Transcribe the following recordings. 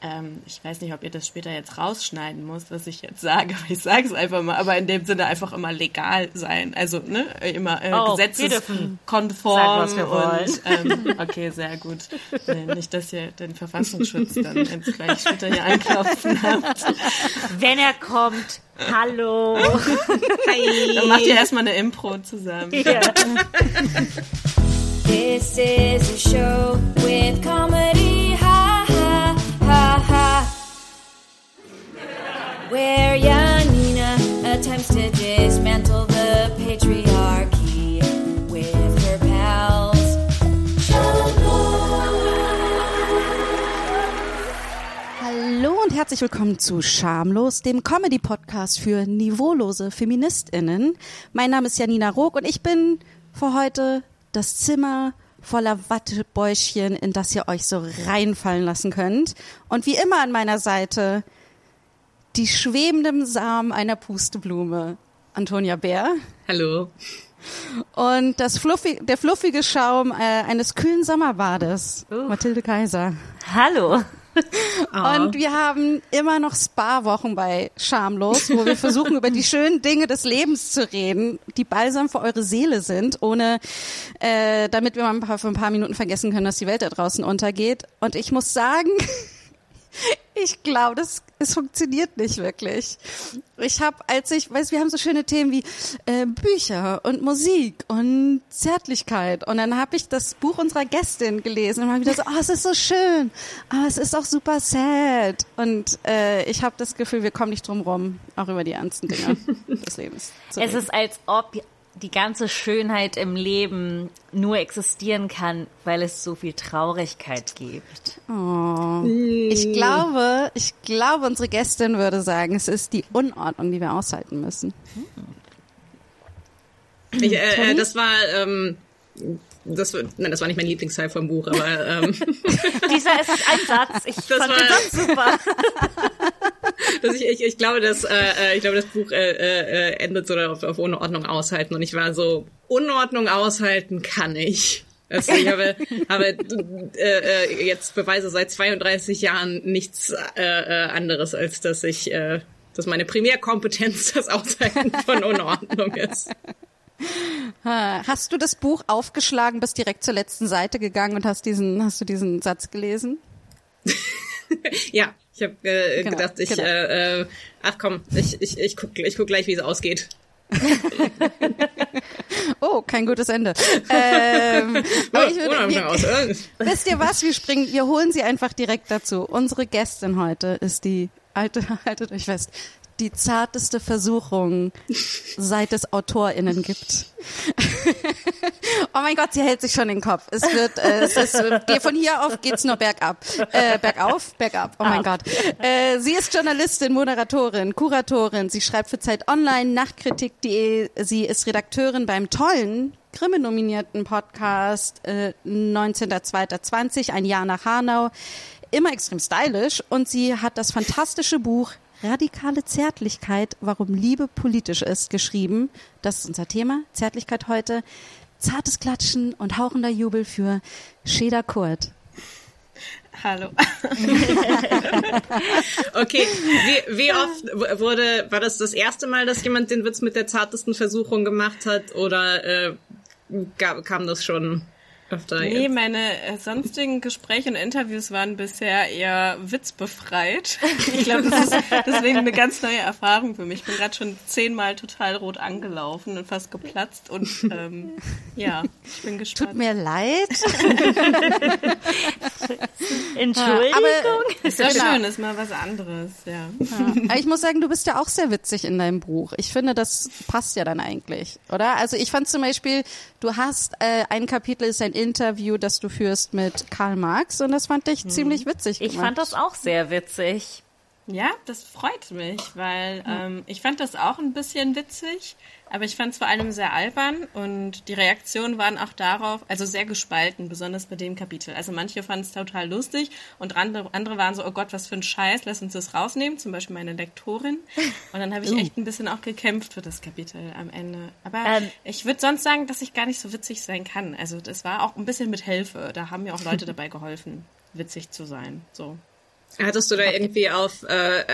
ähm, ich weiß nicht, ob ihr das später jetzt rausschneiden müsst, was ich jetzt sage, aber ich sage es einfach mal, aber in dem Sinne einfach immer legal sein, also ne, immer äh, oh, gesetzeskonform und ähm, okay, sehr gut. Nee, nicht, dass ihr den Verfassungsschutz dann jetzt gleich später hier anklopfen habt. Wenn er kommt, hallo. Hi. Dann macht ihr erstmal eine Impro zusammen. Ja. This is a show with comedy. Where Janina attempts to dismantle the patriarchy with her pals. Hallo und herzlich willkommen zu Schamlos, dem Comedy-Podcast für niveaulose FeministInnen. Mein Name ist Janina Rook und ich bin für heute das Zimmer voller Wattebäuschen, in das ihr euch so reinfallen lassen könnt. Und wie immer an meiner Seite die schwebenden Samen einer Pusteblume. Antonia Bär. Hallo. Und das fluffig, der fluffige Schaum äh, eines kühlen Sommerbades. Uh. Mathilde Kaiser. Hallo. Oh. Und wir haben immer noch Spa-Wochen bei Schamlos, wo wir versuchen, über die schönen Dinge des Lebens zu reden, die balsam für eure Seele sind, ohne, äh, damit wir mal ein paar, für ein paar Minuten vergessen können, dass die Welt da draußen untergeht. Und ich muss sagen, ich glaube, das es funktioniert nicht wirklich. Ich habe, als ich, weiß, wir haben so schöne Themen wie äh, Bücher und Musik und Zärtlichkeit. Und dann habe ich das Buch unserer Gästin gelesen und war wieder so, oh, es ist so schön, aber es ist auch super sad. Und äh, ich habe das Gefühl, wir kommen nicht drum rum, auch über die ernsten Dinge des Lebens. es ist, als ob die ganze Schönheit im Leben nur existieren kann, weil es so viel Traurigkeit gibt. Oh. Ich glaube, ich glaube, unsere Gästin würde sagen, es ist die Unordnung, die wir aushalten müssen. Ich, äh, äh das war ähm, das, nein, das war nicht mein Lieblingsteil vom Buch, aber ähm, dieser ist ein Satz. Ich das fand war, den Satz super. dass ich, ich, ich glaube, dass äh, äh, ich glaube, das Buch äh, äh, endet so auf, auf Unordnung aushalten und ich war so Unordnung aushalten kann ich. Also ich habe, habe äh, äh, jetzt Beweise seit 32 Jahren nichts äh, äh, anderes, als dass ich, äh, dass meine Primärkompetenz das Aushalten von Unordnung ist. Hast du das Buch aufgeschlagen, bist direkt zur letzten Seite gegangen und hast diesen, hast du diesen Satz gelesen? ja, ich habe äh, genau, gedacht, ich, genau. äh, äh, ach komm, ich, ich, ich guck, ich guck gleich, wie es ausgeht. oh, kein gutes Ende. Ähm, aber ich würde, wir, wisst ihr was? Wir springen, wir holen sie einfach direkt dazu. Unsere Gästin heute ist die alte, haltet euch fest, die zarteste Versuchung, seit es AutorInnen gibt. oh mein Gott, sie hält sich schon den Kopf. Es wird, äh, es ist, von hier auf geht's nur bergab. Äh, bergauf, bergab. Oh mein Gott. Äh, sie ist Journalistin, Moderatorin, Kuratorin. Sie schreibt für Zeit Online, Nachtkritik.de. Sie ist Redakteurin beim tollen Grimme-nominierten Podcast äh, 19.02.20, ein Jahr nach Hanau immer extrem stylisch und sie hat das fantastische Buch Radikale Zärtlichkeit, warum Liebe politisch ist, geschrieben. Das ist unser Thema. Zärtlichkeit heute. Zartes Klatschen und hauchender Jubel für Sheda Kurt. Hallo. okay, wie, wie oft wurde, war das das erste Mal, dass jemand den Witz mit der zartesten Versuchung gemacht hat oder äh, gab, kam das schon öfter Nee, jetzt. meine äh, sonstigen Gespräche und Interviews waren bisher eher witzbefreit. Ich glaube, das ist deswegen eine ganz neue Erfahrung für mich. Ich bin gerade schon zehnmal total rot angelaufen und fast geplatzt und ähm, ja, ich bin gespannt. Tut mir leid. Entschuldigung. Aber ist ja schön, ist mal was anderes, ja. ja. Ich muss sagen, du bist ja auch sehr witzig in deinem Buch. Ich finde, das passt ja dann eigentlich, oder? Also ich fand zum Beispiel, du hast äh, ein Kapitel ist ein Interview, das du führst mit Karl Marx und das fand ich hm. ziemlich witzig. Ich fand das auch sehr witzig. Ja, das freut mich, weil ähm, ich fand das auch ein bisschen witzig, aber ich fand es vor allem sehr albern und die Reaktionen waren auch darauf, also sehr gespalten, besonders bei dem Kapitel. Also manche fanden es total lustig und andere, waren so, oh Gott, was für ein Scheiß, lass uns das rausnehmen, zum Beispiel meine Lektorin. Und dann habe ich uh. echt ein bisschen auch gekämpft für das Kapitel am Ende. Aber ähm, ich würde sonst sagen, dass ich gar nicht so witzig sein kann. Also das war auch ein bisschen mit Hilfe. Da haben mir auch Leute dabei geholfen, witzig zu sein. So. Hattest du da irgendwie auf, äh,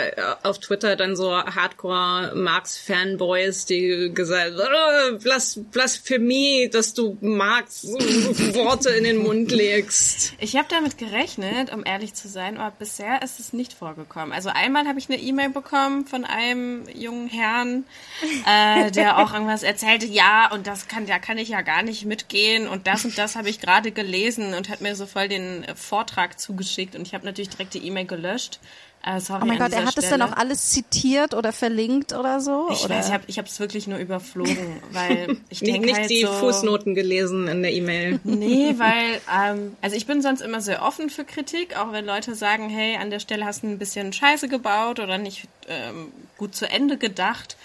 auf Twitter dann so Hardcore-Marx-Fanboys, die gesagt oh, Blas Blasphemie, dass du Marx Worte in den Mund legst? Ich habe damit gerechnet, um ehrlich zu sein, aber bisher ist es nicht vorgekommen. Also einmal habe ich eine E-Mail bekommen von einem jungen Herrn, äh, der auch irgendwas erzählte, ja, und das kann, da kann ich ja gar nicht mitgehen und das und das habe ich gerade gelesen und hat mir so voll den Vortrag zugeschickt und ich habe natürlich direkt die E-Mail gelöscht. Äh, sorry, oh mein Gott, er hat es dann auch alles zitiert oder verlinkt oder so? Ich oder? weiß, ich habe es wirklich nur überflogen, weil ich denke Nicht halt die so, Fußnoten gelesen in der E-Mail. Nee, weil, ähm, also ich bin sonst immer sehr offen für Kritik, auch wenn Leute sagen, hey, an der Stelle hast du ein bisschen Scheiße gebaut oder nicht ähm, gut zu Ende gedacht.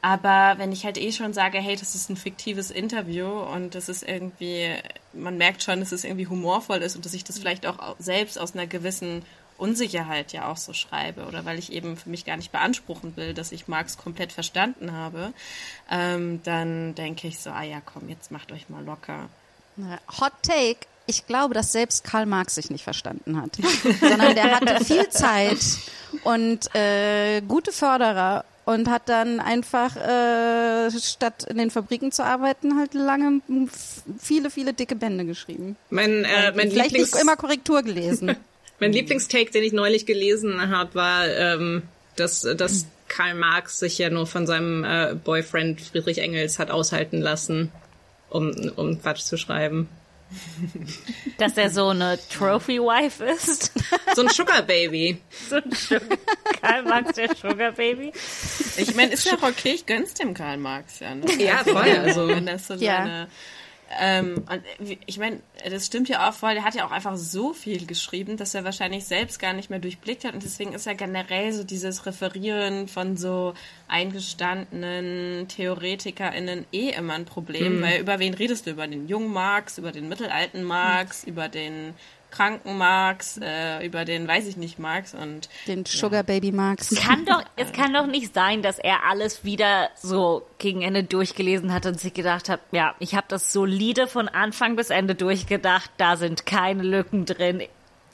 Aber wenn ich halt eh schon sage, hey, das ist ein fiktives Interview und das ist irgendwie, man merkt schon, dass es irgendwie humorvoll ist und dass ich das vielleicht auch selbst aus einer gewissen Unsicherheit ja auch so schreibe oder weil ich eben für mich gar nicht beanspruchen will, dass ich Marx komplett verstanden habe, ähm, dann denke ich so, ah ja, komm, jetzt macht euch mal locker. Hot Take. Ich glaube, dass selbst Karl Marx sich nicht verstanden hat, sondern der hatte viel Zeit und äh, gute Förderer und hat dann einfach äh, statt in den Fabriken zu arbeiten halt lange viele viele dicke Bände geschrieben. Mein, äh, mein vielleicht Lieblings nicht immer Korrektur gelesen. Mein Lieblingstake, den ich neulich gelesen habe, war, ähm, dass, dass Karl Marx sich ja nur von seinem äh, Boyfriend Friedrich Engels hat aushalten lassen, um, um Quatsch zu schreiben. Dass er so eine Trophy-Wife ist. So ein Sugar Baby. so ein Sugar Karl Marx, der Sugar Baby. Ich meine, ist ja auch okay, ich gönn's dem Karl Marx ja. Ne? Ja, voll. Also, wenn das so Ja. seine ähm, und ich meine, das stimmt ja auch voll, der hat ja auch einfach so viel geschrieben, dass er wahrscheinlich selbst gar nicht mehr durchblickt hat. Und deswegen ist ja generell so dieses Referieren von so eingestandenen TheoretikerInnen eh immer ein Problem, weil über wen redest du? Über den jungen Marx, über den mittelalten Marx, über den kranken Marx, äh, über den weiß ich nicht Marx und Den Sugar Baby Marx. Kann doch, es kann doch nicht sein, dass er alles wieder so gegen Ende durchgelesen hat und sich gedacht hat, ja, ich habe das solide von Anfang bis Ende durchgedacht, da sind keine Lücken drin.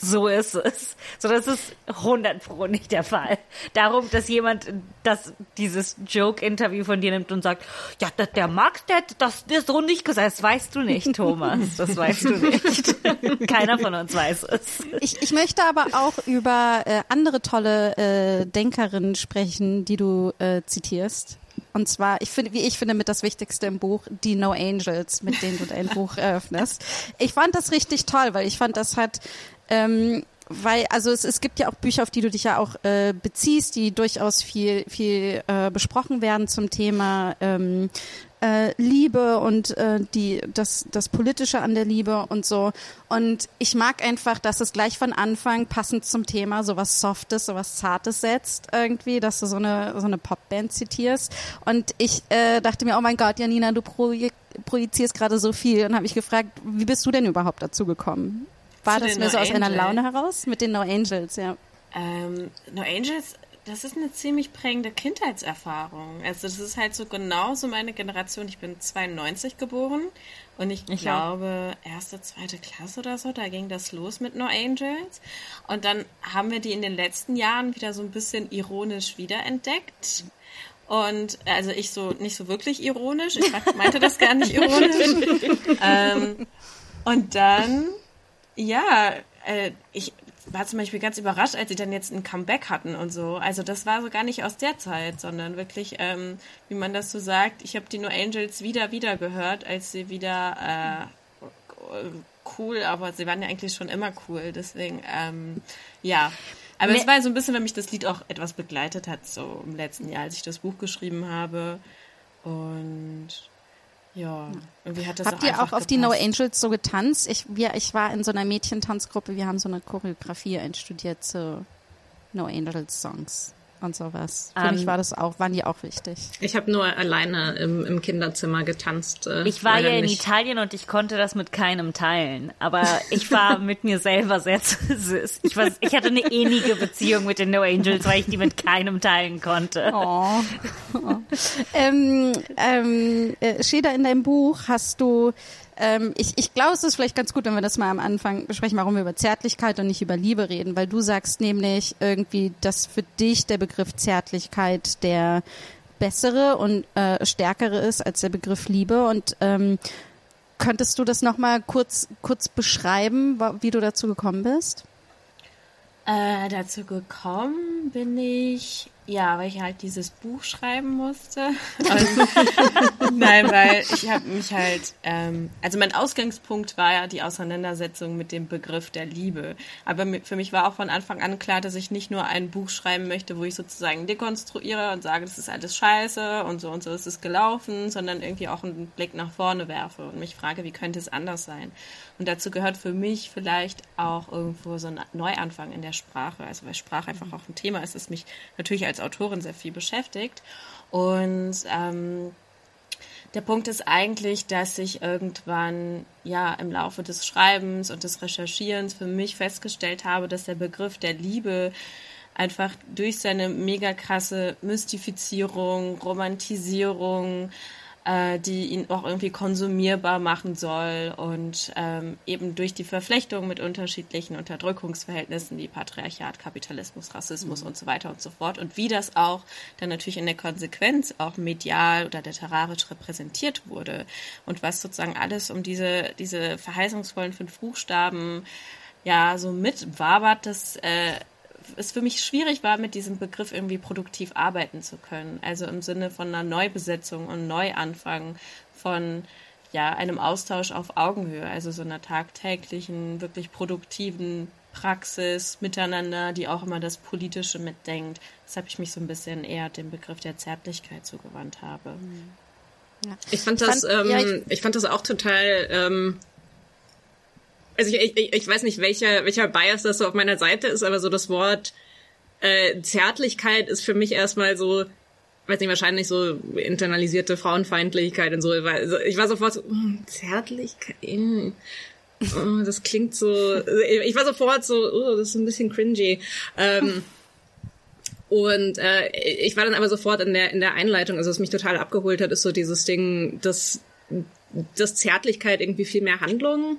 So ist es. So, das ist 100 pro nicht der Fall. Darum, dass jemand das, dieses Joke-Interview von dir nimmt und sagt, ja, das, der Max, der, das ist so nicht gesagt. Das weißt du nicht, Thomas. Das weißt du nicht. Keiner von uns weiß es. Ich, ich möchte aber auch über äh, andere tolle äh, Denkerinnen sprechen, die du äh, zitierst. Und zwar, ich finde, wie ich finde, mit das Wichtigste im Buch, die No Angels, mit denen du dein Buch eröffnest. Ich fand das richtig toll, weil ich fand, das hat, ähm, weil, also es, es gibt ja auch Bücher, auf die du dich ja auch äh, beziehst, die durchaus viel, viel äh, besprochen werden zum Thema ähm, äh, Liebe und äh, die das das politische an der Liebe und so. Und ich mag einfach, dass es gleich von Anfang passend zum Thema so was Softes, so was Zartes setzt irgendwie, dass du so eine so eine Popband zitierst. Und ich äh, dachte mir, oh mein Gott, Janina, du projizierst gerade so viel. Und habe ich gefragt, wie bist du denn überhaupt dazu gekommen? War das den mehr so No aus einer? Laune heraus mit den No Angels, ja? Ähm, no Angels, das ist eine ziemlich prägende Kindheitserfahrung. Also das ist halt so genauso meine Generation. Ich bin 92 geboren und ich, Ich glaube erste, zweite Klasse oder so, da ging das los mit No Angels. Und dann haben wir die in den letzten Jahren wieder so ein bisschen ironisch wiederentdeckt. Und also ich so nicht so wirklich ironisch. Ich meinte das gar nicht ironisch. ähm, und dann, ja, äh, ich war zum Beispiel ganz überrascht, als sie dann jetzt ein Comeback hatten und so. Also das war so gar nicht aus der Zeit, sondern wirklich, ähm, wie man das so sagt, ich habe die No Angels wieder, wieder gehört, als sie wieder äh, cool, aber sie waren ja eigentlich schon immer cool. Deswegen, ähm, ja. Aber es Nee. war so ein bisschen, weil mich das Lied auch etwas begleitet hat, so im letzten Jahr, als ich das Buch geschrieben habe. Und ja, irgendwie hat das Habt ihr auch auf die No gepasst. Angels so getanzt? Ich, wir, ich war in so einer Mädchentanzgruppe, wir haben so eine Choreografie einstudiert zu No Angels Songs und sowas. Für Ähm, mich war das auch, waren die auch wichtig. Ich habe nur alleine im, im Kinderzimmer getanzt. Äh, Ich war ja in nicht. Italien und ich konnte das mit keinem teilen. Aber ich war mit mir selber sehr süß. Ich, war, ich hatte eine ähnliche Beziehung mit den No Angels, weil ich die mit keinem teilen konnte. Oh. ähm, ähm, äh, Sheda, in deinem Buch hast du ähm, ich, ich glaube, es ist vielleicht ganz gut, wenn wir das mal am Anfang besprechen, warum wir über Zärtlichkeit und nicht über Liebe reden, weil du sagst nämlich irgendwie, dass für dich der Begriff Zärtlichkeit der bessere und äh, stärkere ist als der Begriff Liebe und ähm, könntest du das nochmal kurz, kurz beschreiben, wie du dazu gekommen bist? Äh, dazu gekommen bin ich ja, weil ich halt dieses Buch schreiben musste. nein, weil ich habe mich halt, ähm, also mein Ausgangspunkt war ja die Auseinandersetzung mit dem Begriff der Liebe. Aber für mich war auch von Anfang an klar, dass ich nicht nur ein Buch schreiben möchte, wo ich sozusagen dekonstruiere und sage, das ist alles scheiße und so und so ist es gelaufen, sondern irgendwie auch einen Blick nach vorne werfe und mich frage, wie könnte es anders sein? Und dazu gehört für mich vielleicht auch irgendwo so ein Neuanfang in der Sprache. Also weil Sprache einfach auch ein Thema ist, das mich natürlich als Autorin sehr viel beschäftigt. Und ähm, der Punkt ist eigentlich, dass ich irgendwann ja im Laufe des Schreibens und des Recherchierens für mich festgestellt habe, dass der Begriff der Liebe einfach durch seine mega krasse Mystifizierung, Romantisierung, äh, die ihn auch irgendwie konsumierbar machen soll und ähm, eben durch die Verflechtung mit unterschiedlichen Unterdrückungsverhältnissen wie Patriarchat, Kapitalismus, Rassismus mhm. und so weiter und so fort und wie das auch dann natürlich in der Konsequenz auch medial oder literarisch repräsentiert wurde und was sozusagen alles um diese, diese verheißungsvollen fünf Buchstaben ja so mitwabert, das äh, es für mich schwierig war, mit diesem Begriff irgendwie produktiv arbeiten zu können. Also im Sinne von einer Neubesetzung und Neuanfang, von ja, einem Austausch auf Augenhöhe, also so einer tagtäglichen, wirklich produktiven Praxis miteinander, die auch immer das Politische mitdenkt. Deshalb ich mich so ein bisschen eher dem Begriff der Zärtlichkeit zugewandt habe. Ja. Ich fand das, ich fand, ähm, ja, ich, ich, fand das auch total ähm, also ich, ich, ich weiß nicht, welcher, welcher Bias das so auf meiner Seite ist, aber so das Wort äh, Zärtlichkeit ist für mich erstmal so, weiß nicht, wahrscheinlich so internalisierte Frauenfeindlichkeit und so. Also ich war sofort so, mm, Zärtlichkeit. Mm, das klingt so. Ich war sofort so, oh, das ist ein bisschen cringy. Ähm, und äh, ich war dann aber sofort in der in der Einleitung, also was mich total abgeholt hat, ist so dieses Ding, dass dass Zärtlichkeit irgendwie viel mehr Handlung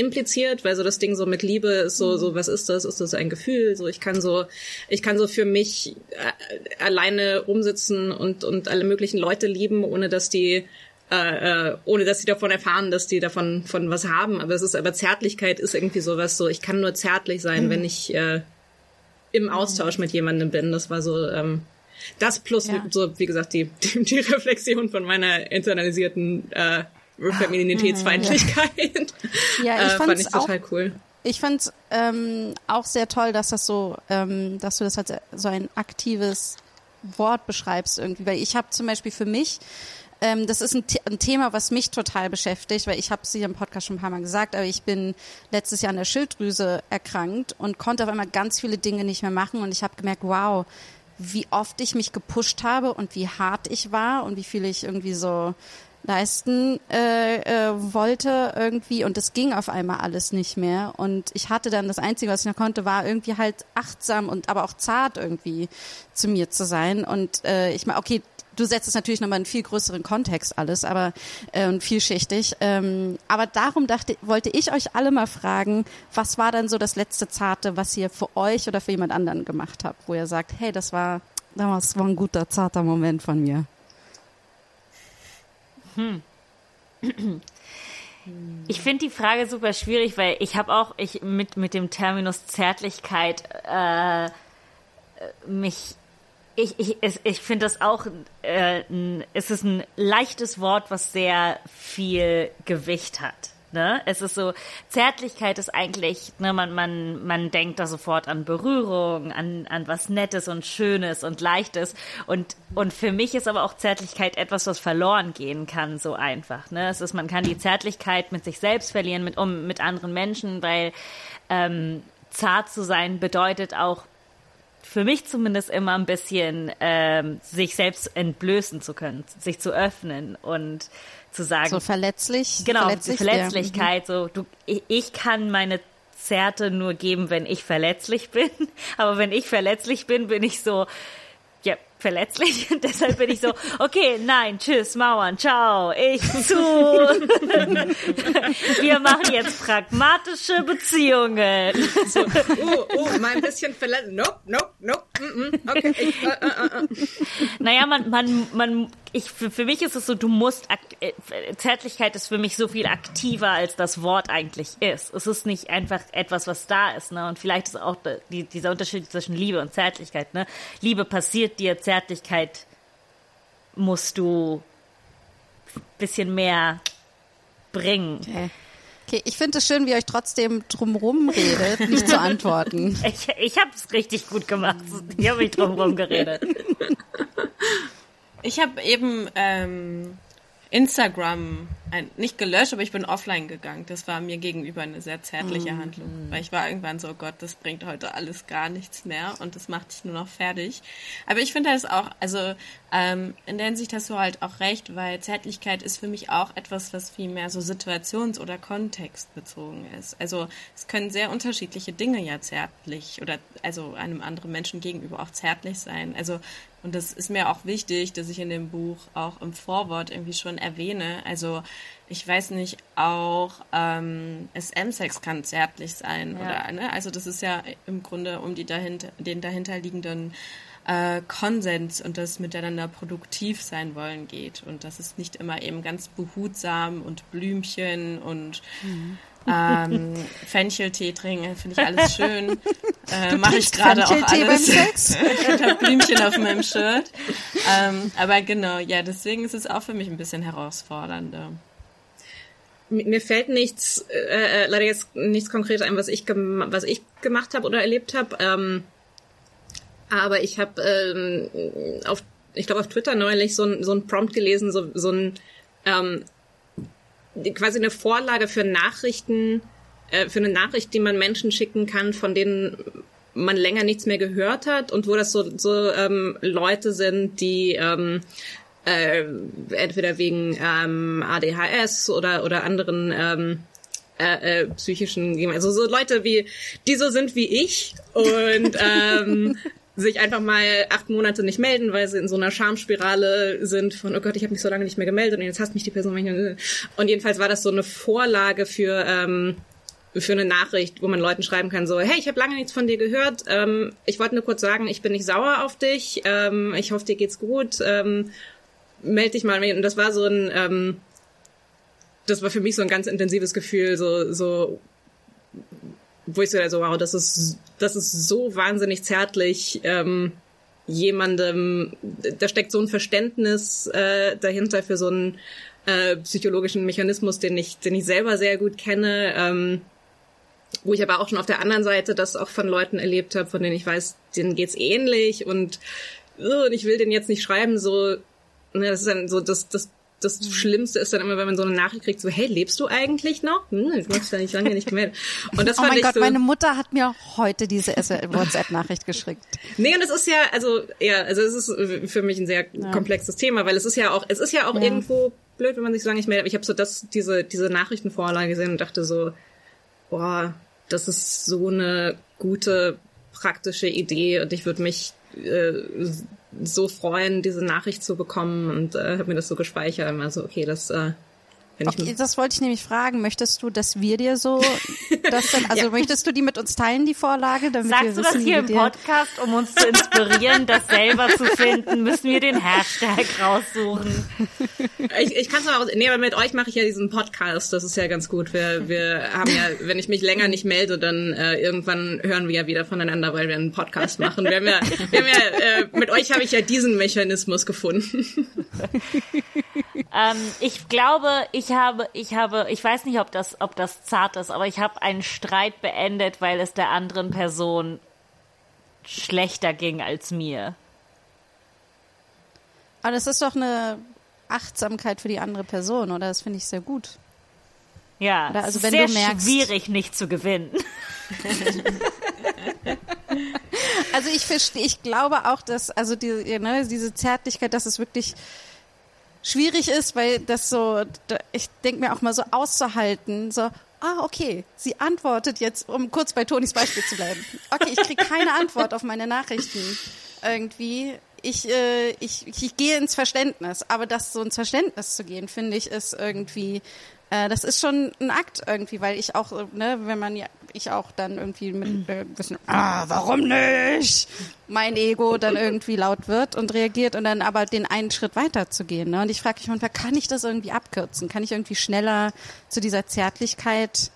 impliziert, weil so das Ding so mit Liebe ist so, so, was ist das? Ist das ein Gefühl? So, ich kann so, ich kann so für mich äh, alleine rumsitzen und, und alle möglichen Leute lieben, ohne dass die, äh, äh, ohne dass sie davon erfahren, dass die davon von was haben. Aber es ist, aber Zärtlichkeit ist irgendwie sowas so, ich kann nur zärtlich sein, mhm. wenn ich äh, im Austausch mit jemandem bin. Das war so, ähm, das plus ja. so, wie gesagt, die, die, die Reflexion von meiner internalisierten äh, Femininitätsfeindlichkeit. Ja, ich äh, fand ich total auch, cool. Ich fand es ähm, auch sehr toll, dass das so, ähm, dass du das als so ein aktives Wort beschreibst irgendwie, weil ich habe zum Beispiel für mich ähm, das ist ein, ein, Thema, was mich total beschäftigt, weil ich habe es hier im Podcast schon ein paar Mal gesagt, aber ich bin letztes Jahr an der Schilddrüse erkrankt und konnte auf einmal ganz viele Dinge nicht mehr machen und ich habe gemerkt, wow, wie oft ich mich gepusht habe und wie hart ich war und wie viel ich irgendwie so leisten äh, äh, wollte irgendwie und es ging auf einmal alles nicht mehr. Und ich hatte dann das einzige was ich noch konnte war irgendwie halt achtsam und aber auch zart irgendwie zu mir zu sein. Und äh, ich meine okay du setzt es natürlich nochmal in viel größeren Kontext alles aber äh, und vielschichtig. Ähm, aber darum dachte wollte ich euch alle mal fragen was war dann so das letzte zarte was ihr für euch oder für jemand anderen gemacht habt wo ihr sagt hey das war damals war ein guter zarter Moment von mir hm. Ich finde die Frage super schwierig, weil ich habe auch ich mit mit dem Terminus Zärtlichkeit äh, mich ich ich ich finde das auch äh, es ist ein leichtes Wort, was sehr viel Gewicht hat. Ne? Es ist so, Zärtlichkeit ist eigentlich, ne, man, man, man denkt da sofort an Berührung, an, an was Nettes und Schönes und Leichtes. Und, und für mich ist aber auch Zärtlichkeit etwas, was verloren gehen kann, so einfach. Ne? Es ist, man kann die Zärtlichkeit mit sich selbst verlieren, mit, um, mit anderen Menschen, weil ähm, zart zu sein bedeutet auch für mich zumindest immer ein bisschen ähm, sich selbst entblößen zu können, sich zu öffnen und zu sagen. So verletzlich. Genau, verletzlich, Verletzlichkeit. Ja. So, du, ich, ich kann meine Zerte nur geben, wenn ich verletzlich bin. Aber wenn ich verletzlich bin, bin ich so, verletzlich und deshalb bin ich so, okay, nein, tschüss, Mauern, ciao, ich zu. Wir machen jetzt pragmatische Beziehungen. So, oh, oh, mal ein bisschen verletzt. Nope, nope, nope. Mm, mm, okay. Ich, uh, uh, uh. Naja, man, man, man, ich, für, für mich ist es so, du musst, äh, Zärtlichkeit ist für mich so viel aktiver, als das Wort eigentlich ist. Es ist nicht einfach etwas, was da ist, ne? Und vielleicht ist auch die, dieser Unterschied zwischen Liebe und Zärtlichkeit, ne? Liebe passiert dir, Zärtlichkeit musst du bisschen mehr bringen. Okay. Okay, ich finde es schön, wie ihr euch trotzdem drumrum redet, nicht zu antworten. Ich, ich habe es richtig gut gemacht. Ich habe mich drumrum geredet. Ich habe eben ähm, Instagram ein, nicht gelöscht, aber ich bin offline gegangen. Das war mir gegenüber eine sehr zärtliche mm. Handlung, weil ich war irgendwann so, oh Gott, das bringt heute alles gar nichts mehr und das macht dich nur noch fertig. Aber ich finde das auch, also ähm, in der Hinsicht hast du halt auch recht, weil Zärtlichkeit ist für mich auch etwas, was viel mehr so situations- oder kontextbezogen ist. Also es können sehr unterschiedliche Dinge ja zärtlich oder also einem anderen Menschen gegenüber auch zärtlich sein. Also und das ist mir auch wichtig, dass ich in dem Buch auch im Vorwort irgendwie schon erwähne. Also ich weiß nicht, auch ähm, SM-Sex kann zärtlich sein ja. oder ne? Also das ist ja im Grunde um die dahinter, den dahinterliegenden äh, Konsens und das miteinander produktiv sein wollen geht und dass es nicht immer eben ganz behutsam und Blümchen und mhm. Ähm, Fencheltee trinken, finde ich alles schön. Äh, Mache ich gerade auch alles. ich habe Blümchen auf meinem Shirt. Ähm, aber genau, ja, deswegen ist es auch für mich ein bisschen herausfordernder mir fällt nichts, äh, äh, leider jetzt nichts konkret ein, was ich, was ich gemacht habe oder erlebt habe. Ähm, aber ich habe ähm, auf, ich glaube auf Twitter neulich so ein, so ein Prompt gelesen, so, so ein ähm, quasi eine Vorlage für Nachrichten, äh, für eine Nachricht, die man Menschen schicken kann, von denen man länger nichts mehr gehört hat und wo das so, so ähm, Leute sind, die ähm, äh, entweder wegen ähm, ADHS oder oder anderen ähm, äh, äh, psychischen, also so Leute wie, die so sind wie ich und ähm, sich einfach mal acht Monate nicht melden, weil sie in so einer Schamspirale sind von, oh Gott, ich habe mich so lange nicht mehr gemeldet und jetzt hasst mich die Person. Und jedenfalls war das so eine Vorlage für, ähm, für eine Nachricht, wo man Leuten schreiben kann, so, hey, ich habe lange nichts von dir gehört, ähm, ich wollte nur kurz sagen, ich bin nicht sauer auf dich, ähm, ich hoffe, dir geht's gut, ähm, melde dich mal. Und das war so ein, ähm, das war für mich so ein ganz intensives Gefühl, so, so wo ich so, also, wow, das ist, das ist so wahnsinnig zärtlich, ähm, jemandem, da steckt so ein Verständnis äh, dahinter für so einen äh, psychologischen Mechanismus, den ich, den ich selber sehr gut kenne, ähm, wo ich aber auch schon auf der anderen Seite das auch von Leuten erlebt habe, von denen ich weiß, denen geht's ähnlich und, und ich will den jetzt nicht schreiben, so, ne, das ist dann so das, das das mhm. Schlimmste ist dann immer, wenn man so eine Nachricht kriegt, so, hey, lebst du eigentlich noch? Hm, du hast ja nicht lange nicht gemeldet. Und das oh mein ich Gott, so, meine Mutter hat mir heute diese WhatsApp-Nachricht geschickt. Nee, und es ist ja, also, ja, also es ist für mich ein sehr ja. komplexes Thema, weil es ist ja auch, es ist ja auch ja. irgendwo blöd, wenn man sich so lange nicht meldet. Aber ich habe so das, diese, diese Nachrichtenvorlage gesehen und dachte so, boah, das ist so eine gute praktische Idee und ich würde mich äh, so freuen, diese Nachricht zu bekommen und äh, habe mir das so gespeichert. Also okay, das äh, Okay, das wollte ich nämlich fragen. Möchtest du, dass wir dir so das dann, also ja. möchtest du die mit uns teilen, die Vorlage? Damit Sagst wir du wissen, das hier im Podcast, um uns zu inspirieren, das selber zu finden, müssen wir den Hashtag raussuchen. Ich, ich kann es mal, nee, aber mit euch mache ich ja diesen Podcast, das ist ja ganz gut. Wir, wir haben ja, wenn ich mich länger nicht melde, dann äh, irgendwann hören wir ja wieder voneinander, weil wir einen Podcast machen. Wir haben ja, wir haben ja äh, mit euch habe ich ja diesen Mechanismus gefunden. ähm, ich glaube, ich ich habe, ich habe, ich weiß nicht, ob das, ob das zart ist, aber ich habe einen Streit beendet, weil es der anderen Person schlechter ging als mir. Aber das ist doch eine Achtsamkeit für die andere Person, oder? Das finde ich sehr gut. Ja, oder? also wenn sehr du merkst, schwierig nicht zu gewinnen. also ich verstehe, ich glaube auch, dass also die, ne, diese Zärtlichkeit, dass es wirklich schwierig ist, weil das so, ich denke mir auch mal so auszuhalten, so, ah, okay, sie antwortet jetzt, um kurz bei Tonis Beispiel zu bleiben. Okay, ich kriege keine Antwort auf meine Nachrichten irgendwie. ich, äh, ich, ich gehe ins Verständnis, aber das so ins Verständnis zu gehen, finde ich, ist irgendwie äh, das ist schon ein Akt irgendwie, weil ich auch, ne, wenn man ja, ich auch dann irgendwie mit äh, bisschen, ah, warum nicht? Mein Ego dann irgendwie laut wird und reagiert und dann aber den einen Schritt weiter zu gehen. Ne? Und ich frage mich manchmal, kann ich das irgendwie abkürzen? Kann ich irgendwie schneller zu dieser Zärtlichkeit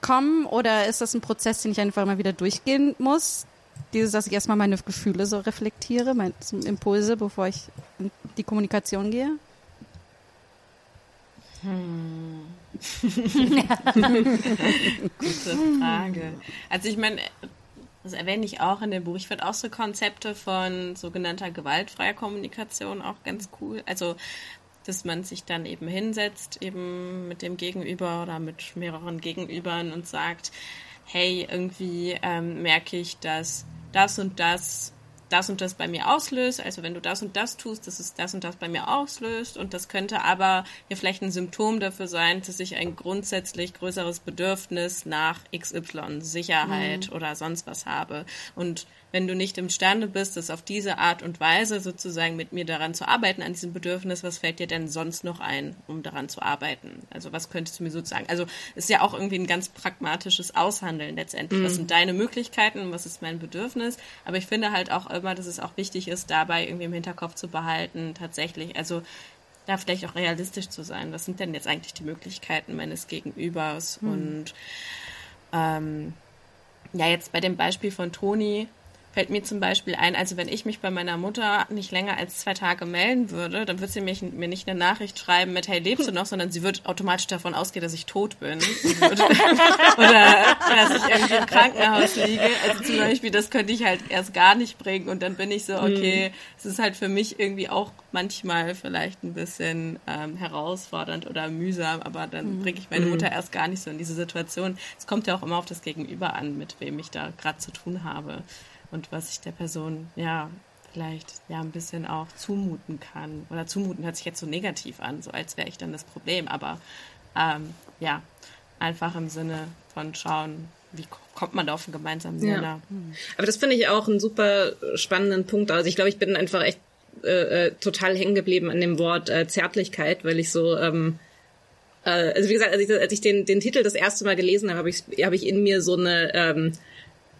kommen oder ist das ein Prozess, den ich einfach immer wieder durchgehen muss? Dieses, dass ich erstmal meine Gefühle so reflektiere, meine Impulse, bevor ich in die Kommunikation gehe? Hm. Gute Frage. Also ich meine, das erwähne ich auch in dem Buch. Ich finde auch so Konzepte von sogenannter gewaltfreier Kommunikation auch ganz cool. Also dass man sich dann eben hinsetzt, eben mit dem Gegenüber oder mit mehreren Gegenübern und sagt, hey, irgendwie ähm, merke ich, dass das und das das und das bei mir auslöst. Also wenn du das und das tust, dass es das und das bei mir auslöst. Und das könnte aber ja vielleicht ein Symptom dafür sein, dass ich ein grundsätzlich größeres Bedürfnis nach XY, Sicherheit mhm. oder sonst was habe. Und wenn du nicht imstande bist, das auf diese Art und Weise sozusagen mit mir daran zu arbeiten, an diesem Bedürfnis, was fällt dir denn sonst noch ein, um daran zu arbeiten? Also was könntest du mir sozusagen, also ist ja auch irgendwie ein ganz pragmatisches Aushandeln letztendlich. Mhm. Was sind deine Möglichkeiten, was ist mein Bedürfnis? Aber ich finde halt auch immer, dass es auch wichtig ist, dabei irgendwie im Hinterkopf zu behalten, tatsächlich, also da vielleicht auch realistisch zu sein. Was sind denn jetzt eigentlich die Möglichkeiten meines Gegenübers? Mhm. Und ähm, ja, jetzt bei dem Beispiel von Toni, fällt mir zum Beispiel ein, also wenn ich mich bei meiner Mutter nicht länger als zwei Tage melden würde, dann würde sie mich, mir nicht eine Nachricht schreiben mit, hey, lebst du noch, sondern sie würde automatisch davon ausgehen, dass ich tot bin. Würde, oder dass ich irgendwie im Krankenhaus liege. Also zum Beispiel, das könnte ich halt erst gar nicht bringen und dann bin ich so, okay, mhm. es ist halt für mich irgendwie auch manchmal vielleicht ein bisschen ähm, herausfordernd oder mühsam, aber dann mhm. bringe ich meine. Mutter erst gar nicht so in diese Situation. Es kommt ja auch immer auf das Gegenüber an, mit wem ich da gerade zu tun habe und was ich der Person ja vielleicht ja ein bisschen auch zumuten kann. Oder zumuten hört sich jetzt so negativ an, so als wäre ich dann das Problem. Aber ähm, ja, einfach im Sinne von schauen, wie kommt man da auf einen gemeinsamen Nenner. Ja. Aber das finde ich auch einen super spannenden Punkt. Also ich glaube, ich bin einfach echt äh, äh, total hängen geblieben an dem Wort äh, Zärtlichkeit, weil ich so ähm, äh, also wie gesagt, als ich, als ich den, den Titel das erste Mal gelesen habe, habe ich, hab ich in mir so eine ähm,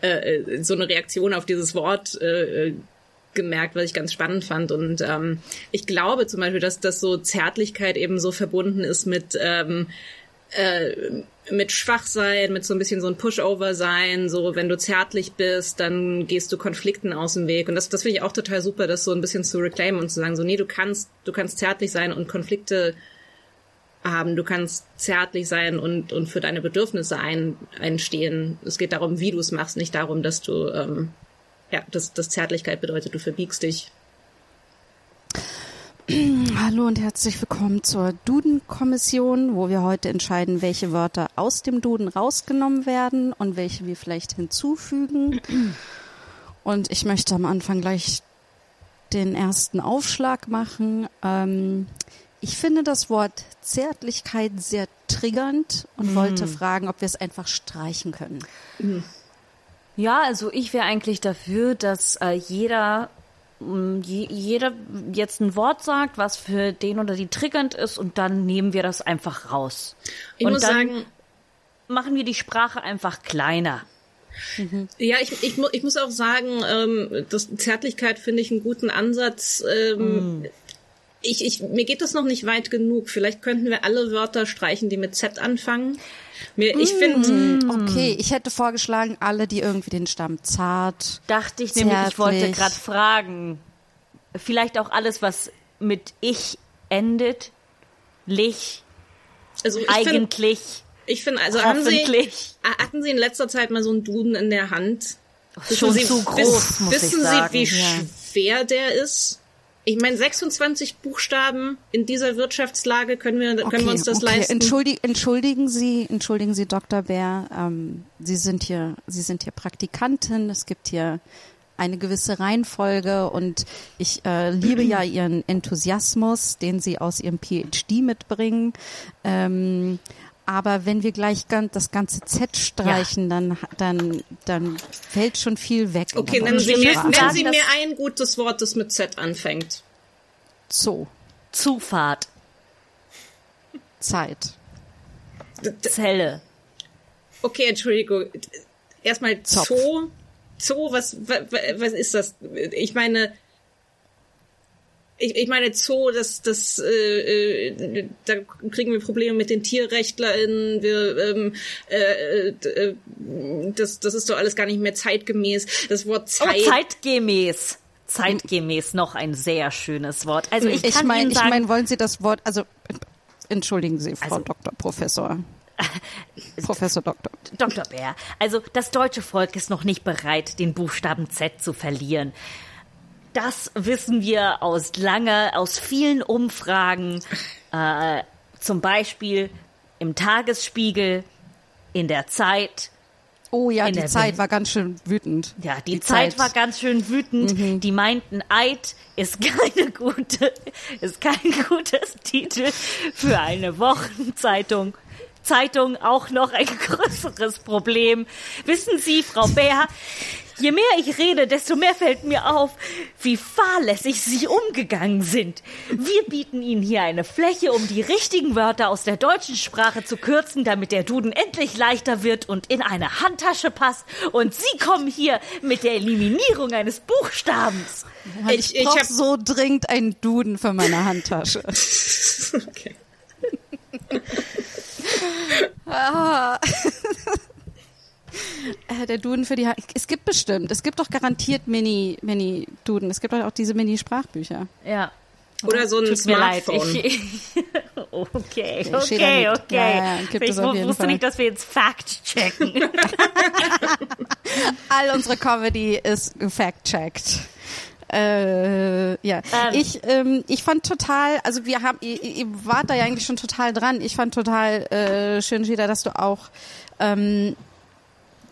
äh, so eine Reaktion auf dieses Wort äh, gemerkt, was ich ganz spannend fand. Und ähm, ich glaube zum Beispiel, dass das so Zärtlichkeit eben so verbunden ist mit ähm, äh, mit Schwachsein, mit so ein bisschen so ein Pushover sein, so wenn du zärtlich bist, dann gehst du Konflikten aus dem Weg. Und das, das finde ich auch total super, das so ein bisschen zu reclaimen und zu sagen, so nee, du kannst, du kannst zärtlich sein und Konflikte haben. Du kannst zärtlich sein und, und für deine Bedürfnisse ein, einstehen. Es geht darum, wie du es machst, nicht darum, dass du, ähm, ja, dass, dass Zärtlichkeit bedeutet, du verbiegst dich. Hallo und herzlich willkommen zur Duden-Kommission, wo wir heute entscheiden, welche Wörter aus dem Duden rausgenommen werden und welche wir vielleicht hinzufügen. Und ich möchte am Anfang gleich den ersten Aufschlag machen. Ähm, ich finde das Wort Zärtlichkeit sehr triggernd und mm. wollte fragen, ob wir es einfach streichen können. Mm. Ja, also ich wäre eigentlich dafür, dass äh, jeder mm, jeder jetzt ein Wort sagt, was für den oder die triggernd ist und dann nehmen wir das einfach raus. Ich und muss dann sagen, machen wir die Sprache einfach kleiner. Mhm. Ja, ich, ich, ich muss auch sagen, ähm, das Zärtlichkeit finde ich einen guten Ansatz. Ähm, mm ich, ich, mir geht das noch nicht weit genug. Vielleicht könnten wir alle Wörter streichen, die mit Z anfangen. Mir, ich finde. Mm, okay, ich hätte vorgeschlagen, alle, die irgendwie den Stamm zart. Dachte ich zärtlich. nämlich, ich wollte gerade fragen. Vielleicht auch alles, was mit ich endet. Lich. Also ich eigentlich. Find, ich finde, also haben Sie, hatten Sie in letzter Zeit mal so einen Duden in der Hand? Schon Sie, zu groß, wiss, muss Wissen ich sagen. Sie, wie ja. schwer der ist? Ich meine, 26 Buchstaben in dieser Wirtschaftslage können wir, können okay, wir uns das okay. leisten. Entschuldigen, entschuldigen Sie, entschuldigen Sie, Dr. Bär, ähm, Sie sind hier, Sie sind hier Praktikantin. Es gibt hier eine gewisse Reihenfolge und ich äh, liebe ja Ihren Enthusiasmus, den Sie aus Ihrem PhD mitbringen. Ähm, aber wenn wir gleich ganz, das ganze Z streichen, ja. dann, dann, dann fällt schon viel weg. Okay, nennen Sie, mir, nennen Sie mir ein gutes Wort, das mit Z anfängt. Zoo. Zufahrt. Zeit. Zelle. Okay, Entschuldigung. Erstmal Zoo. Zoo, was, was, was ist das? Ich meine, ich, ich meine Zoo, das, das, äh, äh, da kriegen wir Probleme mit den TierrechtlerInnen. Wir, ähm, äh, äh, das, das ist doch alles gar nicht mehr zeitgemäß. Das Wort oh, Zeit. Oh, zeitgemäß. Zeitgemäß noch ein sehr schönes Wort. Also ich, ich meine, ich meine, wollen Sie das Wort? Also entschuldigen Sie, Frau also, Doktor, Professor. Professor Doktor. Dr. Bär. Also das deutsche Volk ist noch nicht bereit, den Buchstaben Z zu verlieren. Das wissen wir aus lange, aus vielen Umfragen, äh, zum Beispiel im Tagesspiegel, in der Zeit. Oh ja, die Zeit Welt. war ganz schön wütend. Ja, die, die Zeit, Zeit, war ganz schön wütend. Mhm. Die meinten, Eid ist keine gute, ist kein gutes Titel für eine Wochenzeitung. Zeitung auch noch ein größeres Problem. Wissen Sie, Frau Bär, Je mehr ich rede, desto mehr fällt mir auf, wie fahrlässig Sie umgegangen sind. Wir bieten Ihnen hier eine Fläche, um die richtigen Wörter aus der deutschen Sprache zu kürzen, damit der Duden endlich leichter wird und in eine Handtasche passt. Und Sie kommen hier mit der Eliminierung eines Buchstabens. Ich, ich, ich habe so dringend einen Duden für meine Handtasche. okay. ah. Äh, der Duden für die. Ha es gibt bestimmt. Es gibt doch garantiert Mini, Mini Duden. Es gibt auch diese Mini Sprachbücher. Ja. Oder so ein Tut Smartphone. Mir leid. Ich, okay, okay, okay. Ja, ja, ich wusste nicht, dass wir jetzt Fact checken. All unsere Comedy ist fact-checked. Äh, ja, ähm. ich ähm, ich fand total, also wir haben, ihr, ihr wart da ja eigentlich schon total dran. Ich fand total äh, schön, Gida, dass du auch ähm,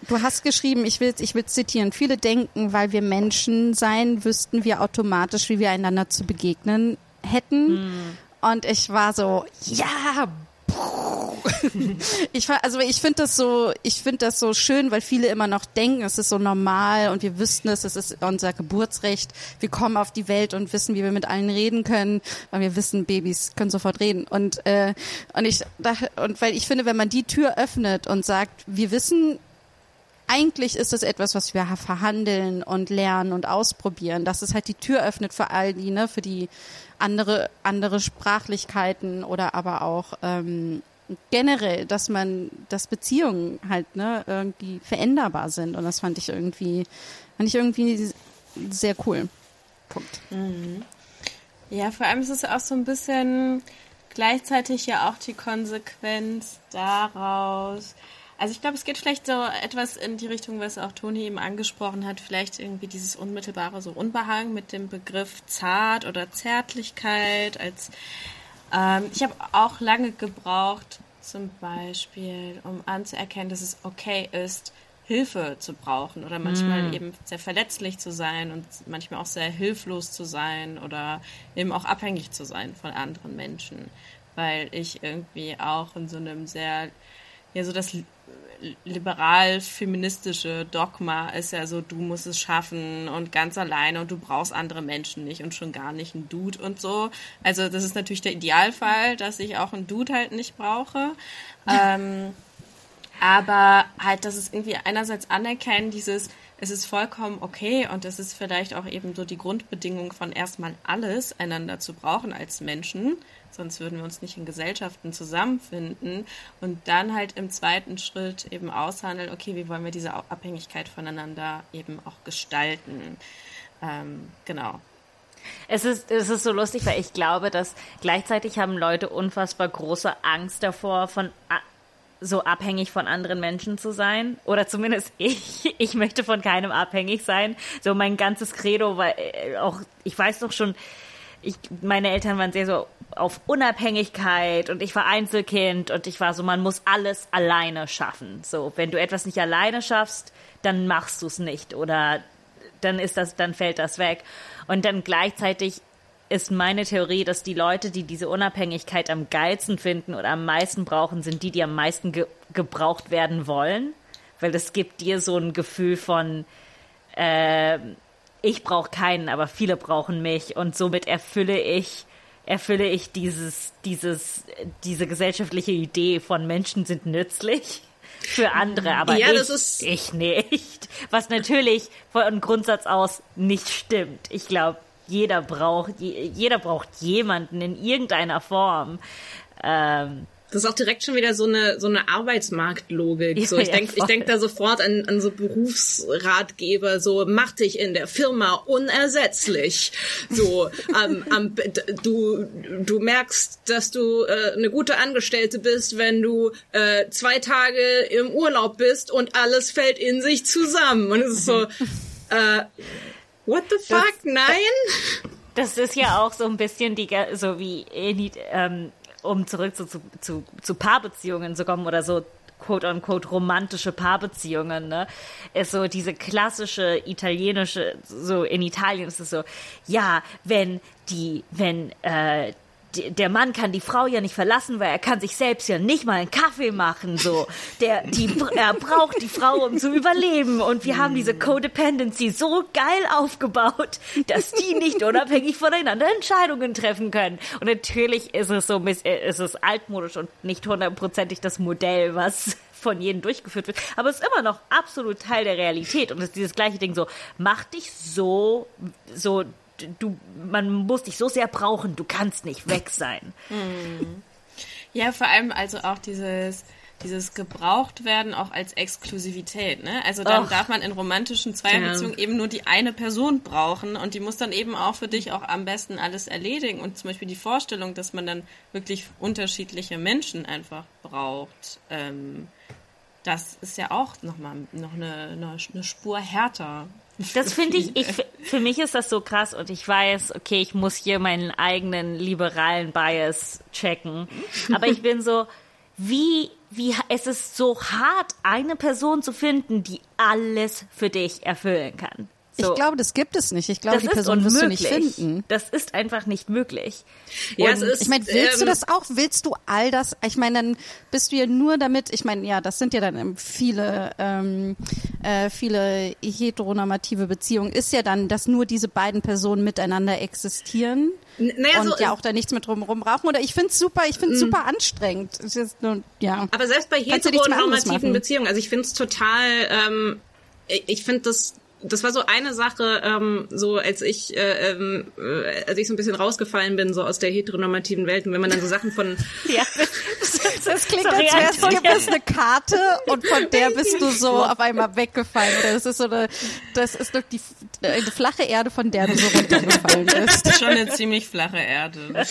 Du hast geschrieben, ich will, ich will zitieren, viele denken, weil wir Menschen sein, wüssten wir automatisch, wie wir einander zu begegnen hätten. Mm. Und ich war so, ja, ich also ich finde das so ich finde das so schön weil viele immer noch denken es ist so normal und wir wüssten es es ist unser Geburtsrecht wir kommen auf die Welt und wissen wie wir mit allen reden können weil wir wissen Babys können sofort reden und äh, und ich und weil ich finde wenn man die Tür öffnet und sagt wir wissen eigentlich ist es etwas, was wir verhandeln und lernen und ausprobieren, dass es halt die Tür öffnet für all die, ne, für die andere, andere Sprachlichkeiten oder aber auch ähm, generell, dass man, dass Beziehungen halt ne, irgendwie veränderbar sind. Und das fand ich irgendwie, fand ich irgendwie sehr cool. Punkt. Mhm. Ja, vor allem ist es auch so ein bisschen gleichzeitig ja auch die Konsequenz daraus, also ich glaube, es geht vielleicht so etwas in die Richtung, was auch Toni eben angesprochen hat, vielleicht irgendwie dieses unmittelbare so Unbehagen mit dem Begriff zart oder Zärtlichkeit. Als ähm, ich habe auch lange gebraucht, zum Beispiel, um anzuerkennen, dass es okay ist, Hilfe zu brauchen oder manchmal mm. eben sehr verletzlich zu sein und manchmal auch sehr hilflos zu sein oder eben auch abhängig zu sein von anderen Menschen, weil ich irgendwie auch in so einem sehr ja so das liberal-feministische Dogma ist ja so, du musst es schaffen und ganz alleine und du brauchst andere Menschen nicht und schon gar nicht ein Dude und so. Also das ist natürlich der Idealfall, dass ich auch einen Dude halt nicht brauche. ähm, aber halt, dass es irgendwie einerseits anerkennen, dieses, es ist vollkommen okay und es ist vielleicht auch eben so die Grundbedingung von erstmal alles einander zu brauchen als Menschen sonst würden wir uns nicht in Gesellschaften zusammenfinden und dann halt im zweiten Schritt eben aushandeln, okay, wie wollen wir diese Abhängigkeit voneinander eben auch gestalten. Ähm, genau. Es ist, es ist so lustig, weil ich glaube, dass gleichzeitig haben Leute unfassbar große Angst davor, von so abhängig von anderen Menschen zu sein. Oder zumindest ich. Ich möchte von keinem abhängig sein. So mein ganzes Credo, weil äh, auch, ich weiß doch schon, ich, meine Eltern waren sehr so auf Unabhängigkeit und ich war Einzelkind und ich war so, man muss alles alleine schaffen. So, wenn du etwas nicht alleine schaffst, dann machst du es nicht oder dann ist das, dann fällt das weg. Und dann gleichzeitig ist meine Theorie, dass die Leute, die diese Unabhängigkeit am geilsten finden oder am meisten brauchen, sind die, die am meisten ge gebraucht werden wollen. Weil das gibt dir so ein Gefühl von, äh, ich brauche keinen, aber viele brauchen mich und somit erfülle ich erfülle ich dieses, dieses, diese gesellschaftliche Idee von Menschen sind nützlich für andere, aber ja, ich, ich nicht. Was natürlich von Grundsatz aus nicht stimmt. Ich glaube, jeder braucht, jeder braucht jemanden in irgendeiner Form. Ähm, das ist auch direkt schon wieder so eine so eine Arbeitsmarktlogik. Ja, so ich ja, denke ich denk da sofort an, an so Berufsratgeber. So mach dich in der Firma unersetzlich. So ähm, ähm, du du merkst, dass du äh, eine gute Angestellte bist, wenn du äh, zwei Tage im Urlaub bist und alles fällt in sich zusammen. Und es ist so äh, What the fuck? Das, Nein? Das ist ja auch so ein bisschen die, so wie ähm, um zurück zu, zu, zu, zu Paarbeziehungen zu kommen oder so quote unquote romantische Paarbeziehungen, ne, ist so diese klassische italienische, so in Italien ist es so, ja, wenn die, wenn äh, der Mann kann die Frau ja nicht verlassen, weil er kann sich selbst ja nicht mal einen Kaffee machen, so. Der, die, er braucht die Frau, um zu überleben. Und wir haben diese Codependency so geil aufgebaut, dass die nicht unabhängig voneinander Entscheidungen treffen können. Und natürlich ist es so, äh, ist es altmodisch und nicht hundertprozentig das Modell, was von jedem durchgeführt wird. Aber es ist immer noch absolut Teil der Realität. Und es ist dieses gleiche Ding so, mach dich so, so du, man muss dich so sehr brauchen, du kannst nicht weg sein. Hm. Ja, vor allem also auch dieses, dieses gebraucht werden auch als Exklusivität, ne? Also dann Och. darf man in romantischen Zweierbeziehungen ja. eben nur die eine Person brauchen und die muss dann eben auch für dich auch am besten alles erledigen und zum Beispiel die Vorstellung, dass man dann wirklich unterschiedliche Menschen einfach braucht, ähm, das ist ja auch nochmal noch eine, eine, eine Spur härter. Das finde ich, ich, für mich ist das so krass und ich weiß, okay, ich muss hier meinen eigenen liberalen Bias checken. Aber ich bin so, wie, wie, es ist so hart, eine Person zu finden, die alles für dich erfüllen kann. So. Ich glaube, das gibt es nicht. Ich glaube, das die Person wirst du nicht finden. Das ist einfach nicht möglich. Ja, es ist, ich meine, willst ähm, du das auch? Willst du all das? Ich meine, dann bist du ja nur damit, ich meine, ja, das sind ja dann viele, ähm, äh, viele heteronormative Beziehungen, ist ja dann, dass nur diese beiden Personen miteinander existieren. Naja, und so ja auch da nichts mit drumherum brauchen. Oder ich finde es super, ich finde es mm. super anstrengend. Nur, ja. Aber selbst bei heteronormativen Beziehungen, also ich finde es total, ähm, ich finde das das war so eine Sache, ähm, so als ich, äh, ähm, äh, als ich so ein bisschen rausgefallen bin, so aus der heteronormativen Welt, und wenn man dann so Sachen von ja, das, das klingt, als wär's, gibt es eine Karte und von der bist du so auf einmal weggefallen. Das ist so eine, das ist doch die eine flache Erde, von der du so runtergefallen bist. Schon eine ziemlich flache Erde. Ja.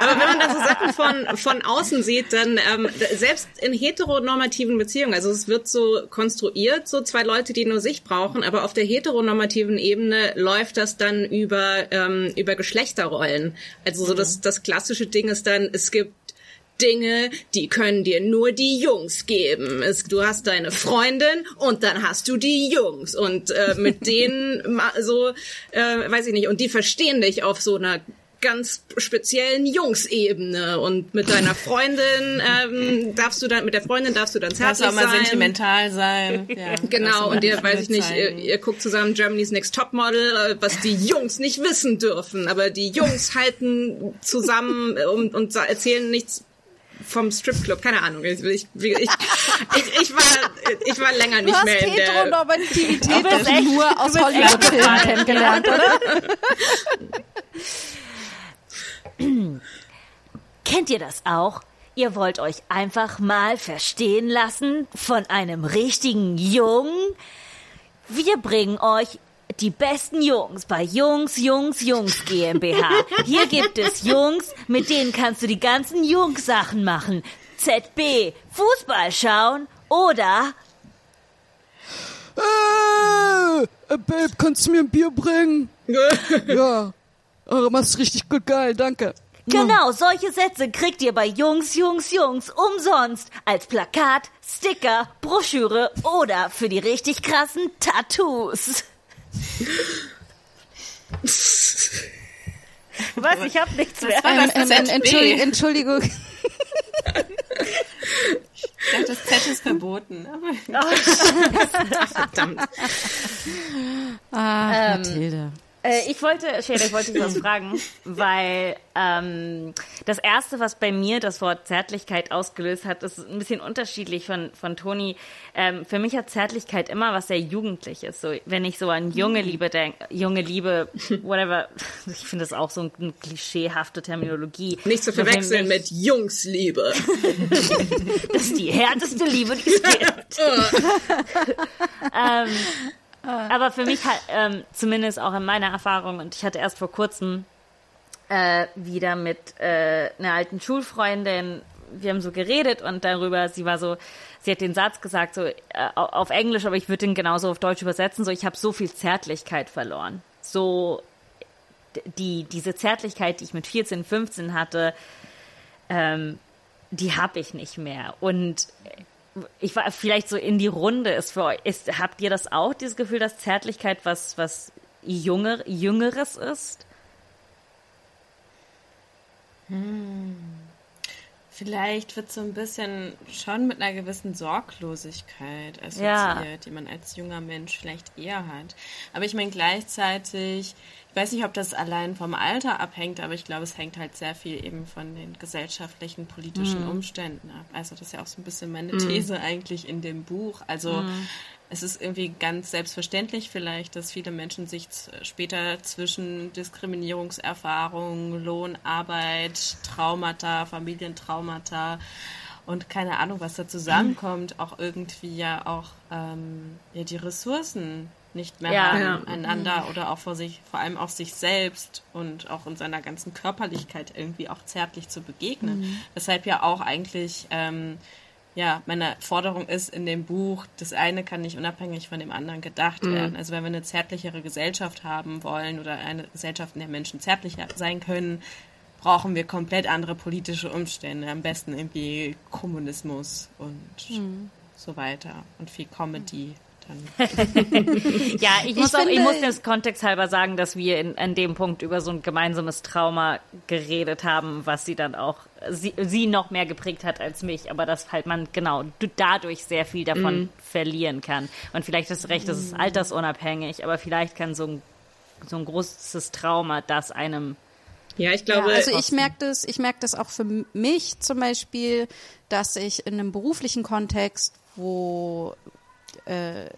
Aber wenn man dann so Sachen von von außen sieht, dann ähm, selbst in heteronormativen Beziehungen, also es wird so konstruiert, so zwei Leute, die nur sich nicht brauchen, aber auf der heteronormativen Ebene läuft das dann über, ähm, über Geschlechterrollen. Also so mhm. das, das klassische Ding ist dann, es gibt Dinge, die können dir nur die Jungs geben. Es, du hast deine Freundin und dann hast du die Jungs und äh, mit denen so, äh, weiß ich nicht, und die verstehen dich auf so einer ganz speziellen Jungsebene und mit deiner Freundin ähm, darfst du dann mit der Freundin darfst du dann zärtlich sein. mal sentimental sein. Ja, genau und ihr weiß ich nicht, ihr, ihr, guckt zusammen Germany's Next Topmodel, äh, was die Jungs nicht wissen dürfen, aber die Jungs halten zusammen und, und erzählen nichts vom Stripclub, keine Ahnung. Ich, ich, ich, ich, war, ich war länger nicht mehr in der... Heteronormativität doch nur aus Hollywood-Filmen kennengelernt, oder? Kennt ihr das auch? Ihr wollt euch einfach mal verstehen lassen von einem richtigen Jungen? Wir bringen euch die besten Jungs bei Jungs, Jungs, Jungs GmbH. Hier gibt es Jungs, mit denen kannst du die ganzen Jungs-Sachen machen. ZB, Fußball schauen oder... Äh, Babe, kannst du mir ein Bier bringen? ja. Oh, machst richtig gut, geil, danke. Genau, solche Sätze kriegt ihr bei Jungs, Jungs, Jungs umsonst als Plakat, Sticker, Broschüre oder für die richtig krassen Tattoos. Was? Ich habe nichts mehr. Ähm, ähm, Entschuldigung. Entschuldigung. Ich dachte, das Z ist verboten. Aber oh, verdammt. Ah, ähm, Mathilde. Äh, ich wollte, Schere, ich wollte dich was fragen, weil ähm, das erste, was bei mir das Wort Zärtlichkeit ausgelöst hat, ist ein bisschen unterschiedlich von von Toni. Ähm, für mich hat Zärtlichkeit immer was sehr Jugendliches. So, wenn ich so an junge Liebe denke, junge Liebe, whatever. Ich finde das auch so eine klischeehafte Terminologie. Nicht zu verwechseln mit Jungsliebe. das ist die härteste Liebe, die es gibt. ähm, aber für mich halt, ähm, zumindest auch in meiner Erfahrung, und ich hatte erst vor kurzem äh, wieder mit äh, einer alten Schulfreundin, wir haben so geredet und darüber, sie war so, sie hat den Satz gesagt, so äh, auf Englisch, aber ich würde den genauso auf Deutsch übersetzen, so ich habe so viel Zärtlichkeit verloren. So die, diese Zärtlichkeit, die ich mit 14, 15 hatte, ähm, die habe ich nicht mehr. Und ich war vielleicht so in die Runde ist für euch. Ist, habt ihr das auch, dieses Gefühl, dass Zärtlichkeit was, was Jünger, Jüngeres ist? Hm. Vielleicht wird so ein bisschen schon mit einer gewissen Sorglosigkeit assoziiert, ja. die man als junger Mensch vielleicht eher hat. Aber ich meine gleichzeitig, ich weiß nicht, ob das allein vom Alter abhängt, aber ich glaube, es hängt halt sehr viel eben von den gesellschaftlichen, politischen mhm. Umständen ab. Also das ist ja auch so ein bisschen meine mhm. These mhm. eigentlich in dem Buch. Also mhm es ist irgendwie ganz selbstverständlich vielleicht, dass viele Menschen sich später zwischen Diskriminierungserfahrungen, Lohnarbeit, Traumata, Familientraumata und keine Ahnung, was da zusammenkommt, auch irgendwie ja auch ähm, ja, die Ressourcen nicht mehr ja, haben ja. einander mhm. oder auch vor sich, vor allem auf sich selbst und auch in seiner ganzen Körperlichkeit irgendwie auch zärtlich zu begegnen. Mhm. Weshalb ja auch eigentlich ähm, ja, meine Forderung ist in dem Buch, das eine kann nicht unabhängig von dem anderen gedacht mhm. werden. Also wenn wir eine zärtlichere Gesellschaft haben wollen oder eine Gesellschaft, in der Menschen zärtlicher sein können, brauchen wir komplett andere politische Umstände. Am besten irgendwie Kommunismus und mhm. so weiter und viel Comedy ja, ich muss, ich auch, ich muss das Kontext halber sagen, dass wir in, an dem Punkt über so ein gemeinsames Trauma geredet haben, was sie dann auch, sie, sie noch mehr geprägt hat als mich, aber dass halt man genau dadurch sehr viel davon mm. verlieren kann. Und vielleicht ist recht, das ist mhm. altersunabhängig, aber vielleicht kann so ein, so ein großes Trauma das einem ja, ich glaube. Ja, also ich merke das, ich merke das auch für mich zum Beispiel, dass ich in einem beruflichen Kontext, wo äh,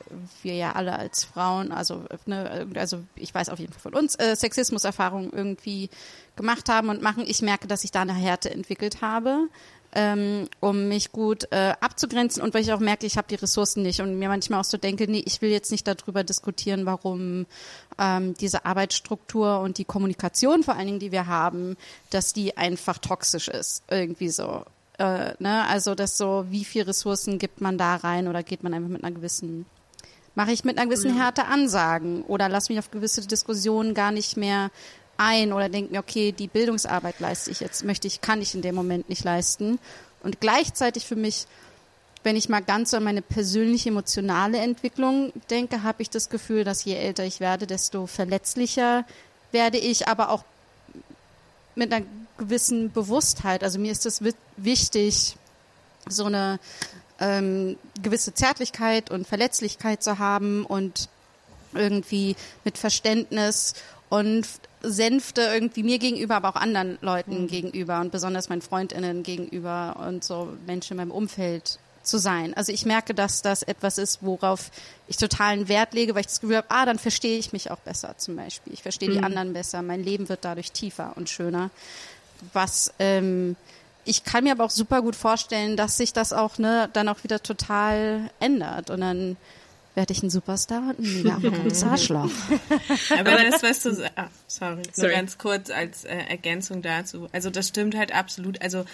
wir ja alle als Frauen, also, ne, also ich weiß auf jeden Fall von uns, äh, Sexismuserfahrungen irgendwie gemacht haben und machen. Ich merke, dass ich da eine Härte entwickelt habe. Ähm, um mich gut äh, abzugrenzen und weil ich auch merke, ich habe die Ressourcen nicht und mir manchmal auch so denke, nee, ich will jetzt nicht darüber diskutieren, warum ähm, diese Arbeitsstruktur und die Kommunikation vor allen Dingen, die wir haben, dass die einfach toxisch ist, irgendwie so. Äh, ne? Also das so, wie viel Ressourcen gibt man da rein oder geht man einfach mit einer gewissen, mache ich mit einer gewissen Härte Ansagen oder lass mich auf gewisse Diskussionen gar nicht mehr ein oder denke mir, okay, die Bildungsarbeit leiste ich jetzt, möchte ich, kann ich in dem Moment nicht leisten. Und gleichzeitig für mich, wenn ich mal ganz so an meine persönliche emotionale Entwicklung denke, habe ich das Gefühl, dass je älter ich werde, desto verletzlicher werde ich, aber auch mit einer gewissen Bewusstheit. Also mir ist es wichtig, so eine ähm, gewisse Zärtlichkeit und Verletzlichkeit zu haben und irgendwie mit Verständnis und Sänfte irgendwie mir gegenüber, aber auch anderen Leuten mhm. gegenüber und besonders meinen Freundinnen gegenüber und so Menschen in meinem Umfeld zu sein. Also ich merke, dass das etwas ist, worauf ich totalen Wert lege, weil ich das Gefühl habe, ah, dann verstehe ich mich auch besser zum Beispiel. Ich verstehe mhm. die anderen besser. Mein Leben wird dadurch tiefer und schöner. Was ähm, ich kann mir aber auch super gut vorstellen, dass sich das auch ne, dann auch wieder total ändert und dann werde ich ein Superstar und ein mega arrogantes Arschloch. Aber das, weißt du, ah, sorry, sorry, nur ganz kurz als äh, Ergänzung dazu. Also das stimmt halt absolut. Also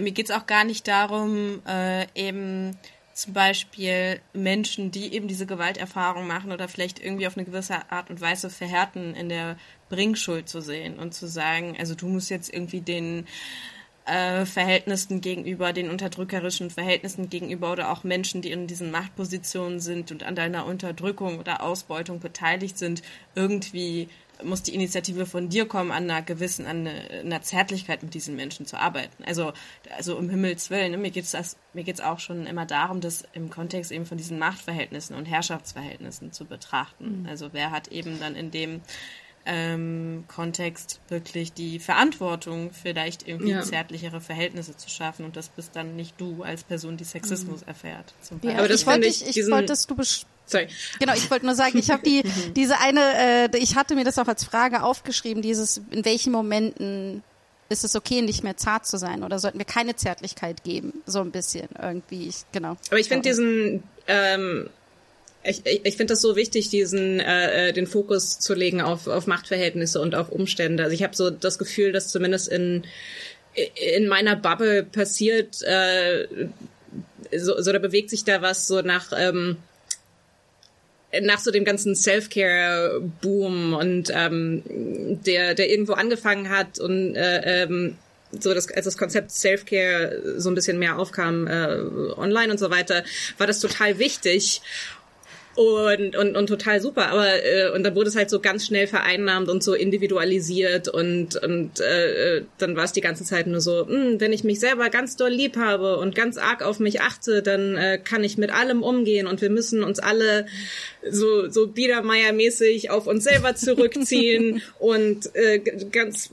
mir geht's auch gar nicht darum, äh, eben zum Beispiel Menschen, die eben diese Gewalterfahrung machen oder vielleicht irgendwie auf eine gewisse Art und Weise verhärten, in der Bringschuld zu sehen und zu sagen, also du musst jetzt irgendwie den äh, Verhältnissen gegenüber, den unterdrückerischen Verhältnissen gegenüber oder auch Menschen, die in diesen Machtpositionen sind und an deiner Unterdrückung oder Ausbeutung beteiligt sind, irgendwie muss die Initiative von dir kommen, an einer gewissen, an einer, Zärtlichkeit mit diesen Menschen zu arbeiten. Also, also um Himmels Willen, ne, mir geht's das, mir geht's auch schon immer darum, das im Kontext eben von diesen Machtverhältnissen und Herrschaftsverhältnissen zu betrachten. Mhm. Also wer hat eben dann in dem ähm, Kontext wirklich die Verantwortung, vielleicht irgendwie ja. zärtlichere Verhältnisse zu schaffen und das bist dann nicht du als Person, die Sexismus mhm. erfährt. ja, aber das ich wollte ich, ich wolltest du Sorry. Genau, ich wollte nur sagen, ich habe die diese eine, äh, ich hatte mir das auch als Frage aufgeschrieben, dieses in welchen Momenten ist es okay, nicht mehr zart zu sein oder sollten wir keine Zärtlichkeit geben, so ein bisschen irgendwie, ich, genau. Aber ich finde diesen ähm, ich, ich, ich finde das so wichtig, diesen äh, äh, den Fokus zu legen auf, auf Machtverhältnisse und auf Umstände. Also ich habe so das Gefühl, dass zumindest in in meiner Bubble passiert, äh, so, so da bewegt sich da was so nach ähm, nach so dem ganzen Self-Care-Boom und ähm, der der irgendwo angefangen hat und äh, ähm, so das, als das Konzept Self-Care so ein bisschen mehr aufkam äh, online und so weiter, war das total wichtig und, und, und total super. Aber äh, und dann wurde es halt so ganz schnell vereinnahmt und so individualisiert und, und äh, dann war es die ganze Zeit nur so, mh, hm, wenn ich mich selber ganz doll lieb habe und ganz arg auf mich achte, dann äh, kann ich mit allem umgehen und wir müssen uns alle so, so Biedermeier-mäßig auf uns selber zurückziehen und äh, ganz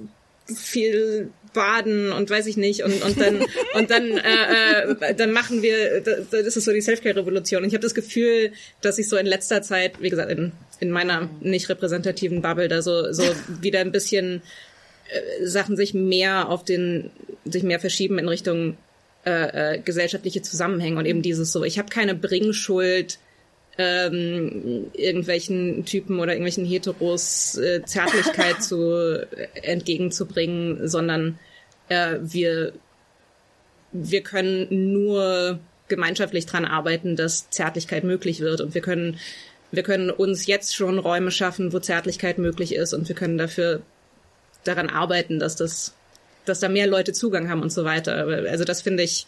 viel baden und weiß ich nicht. Und und dann und dann äh, äh, dann machen wir das ist so die Selfcare Revolution und ich habe das Gefühl dass ich so in letzter Zeit wie gesagt in in meiner nicht repräsentativen Bubble da so so wieder ein bisschen äh, Sachen sich mehr auf den sich mehr verschieben in Richtung äh, äh, gesellschaftliche Zusammenhänge und eben dieses so ich habe keine Bringschuld ähm, irgendwelchen Typen oder irgendwelchen Heteros äh, Zärtlichkeit zu äh, entgegenzubringen, sondern äh, wir wir können nur gemeinschaftlich dran arbeiten, dass Zärtlichkeit möglich wird und wir können wir können uns jetzt schon Räume schaffen, wo Zärtlichkeit möglich ist und wir können dafür daran arbeiten, dass das dass da mehr Leute Zugang haben und so weiter. Also das finde ich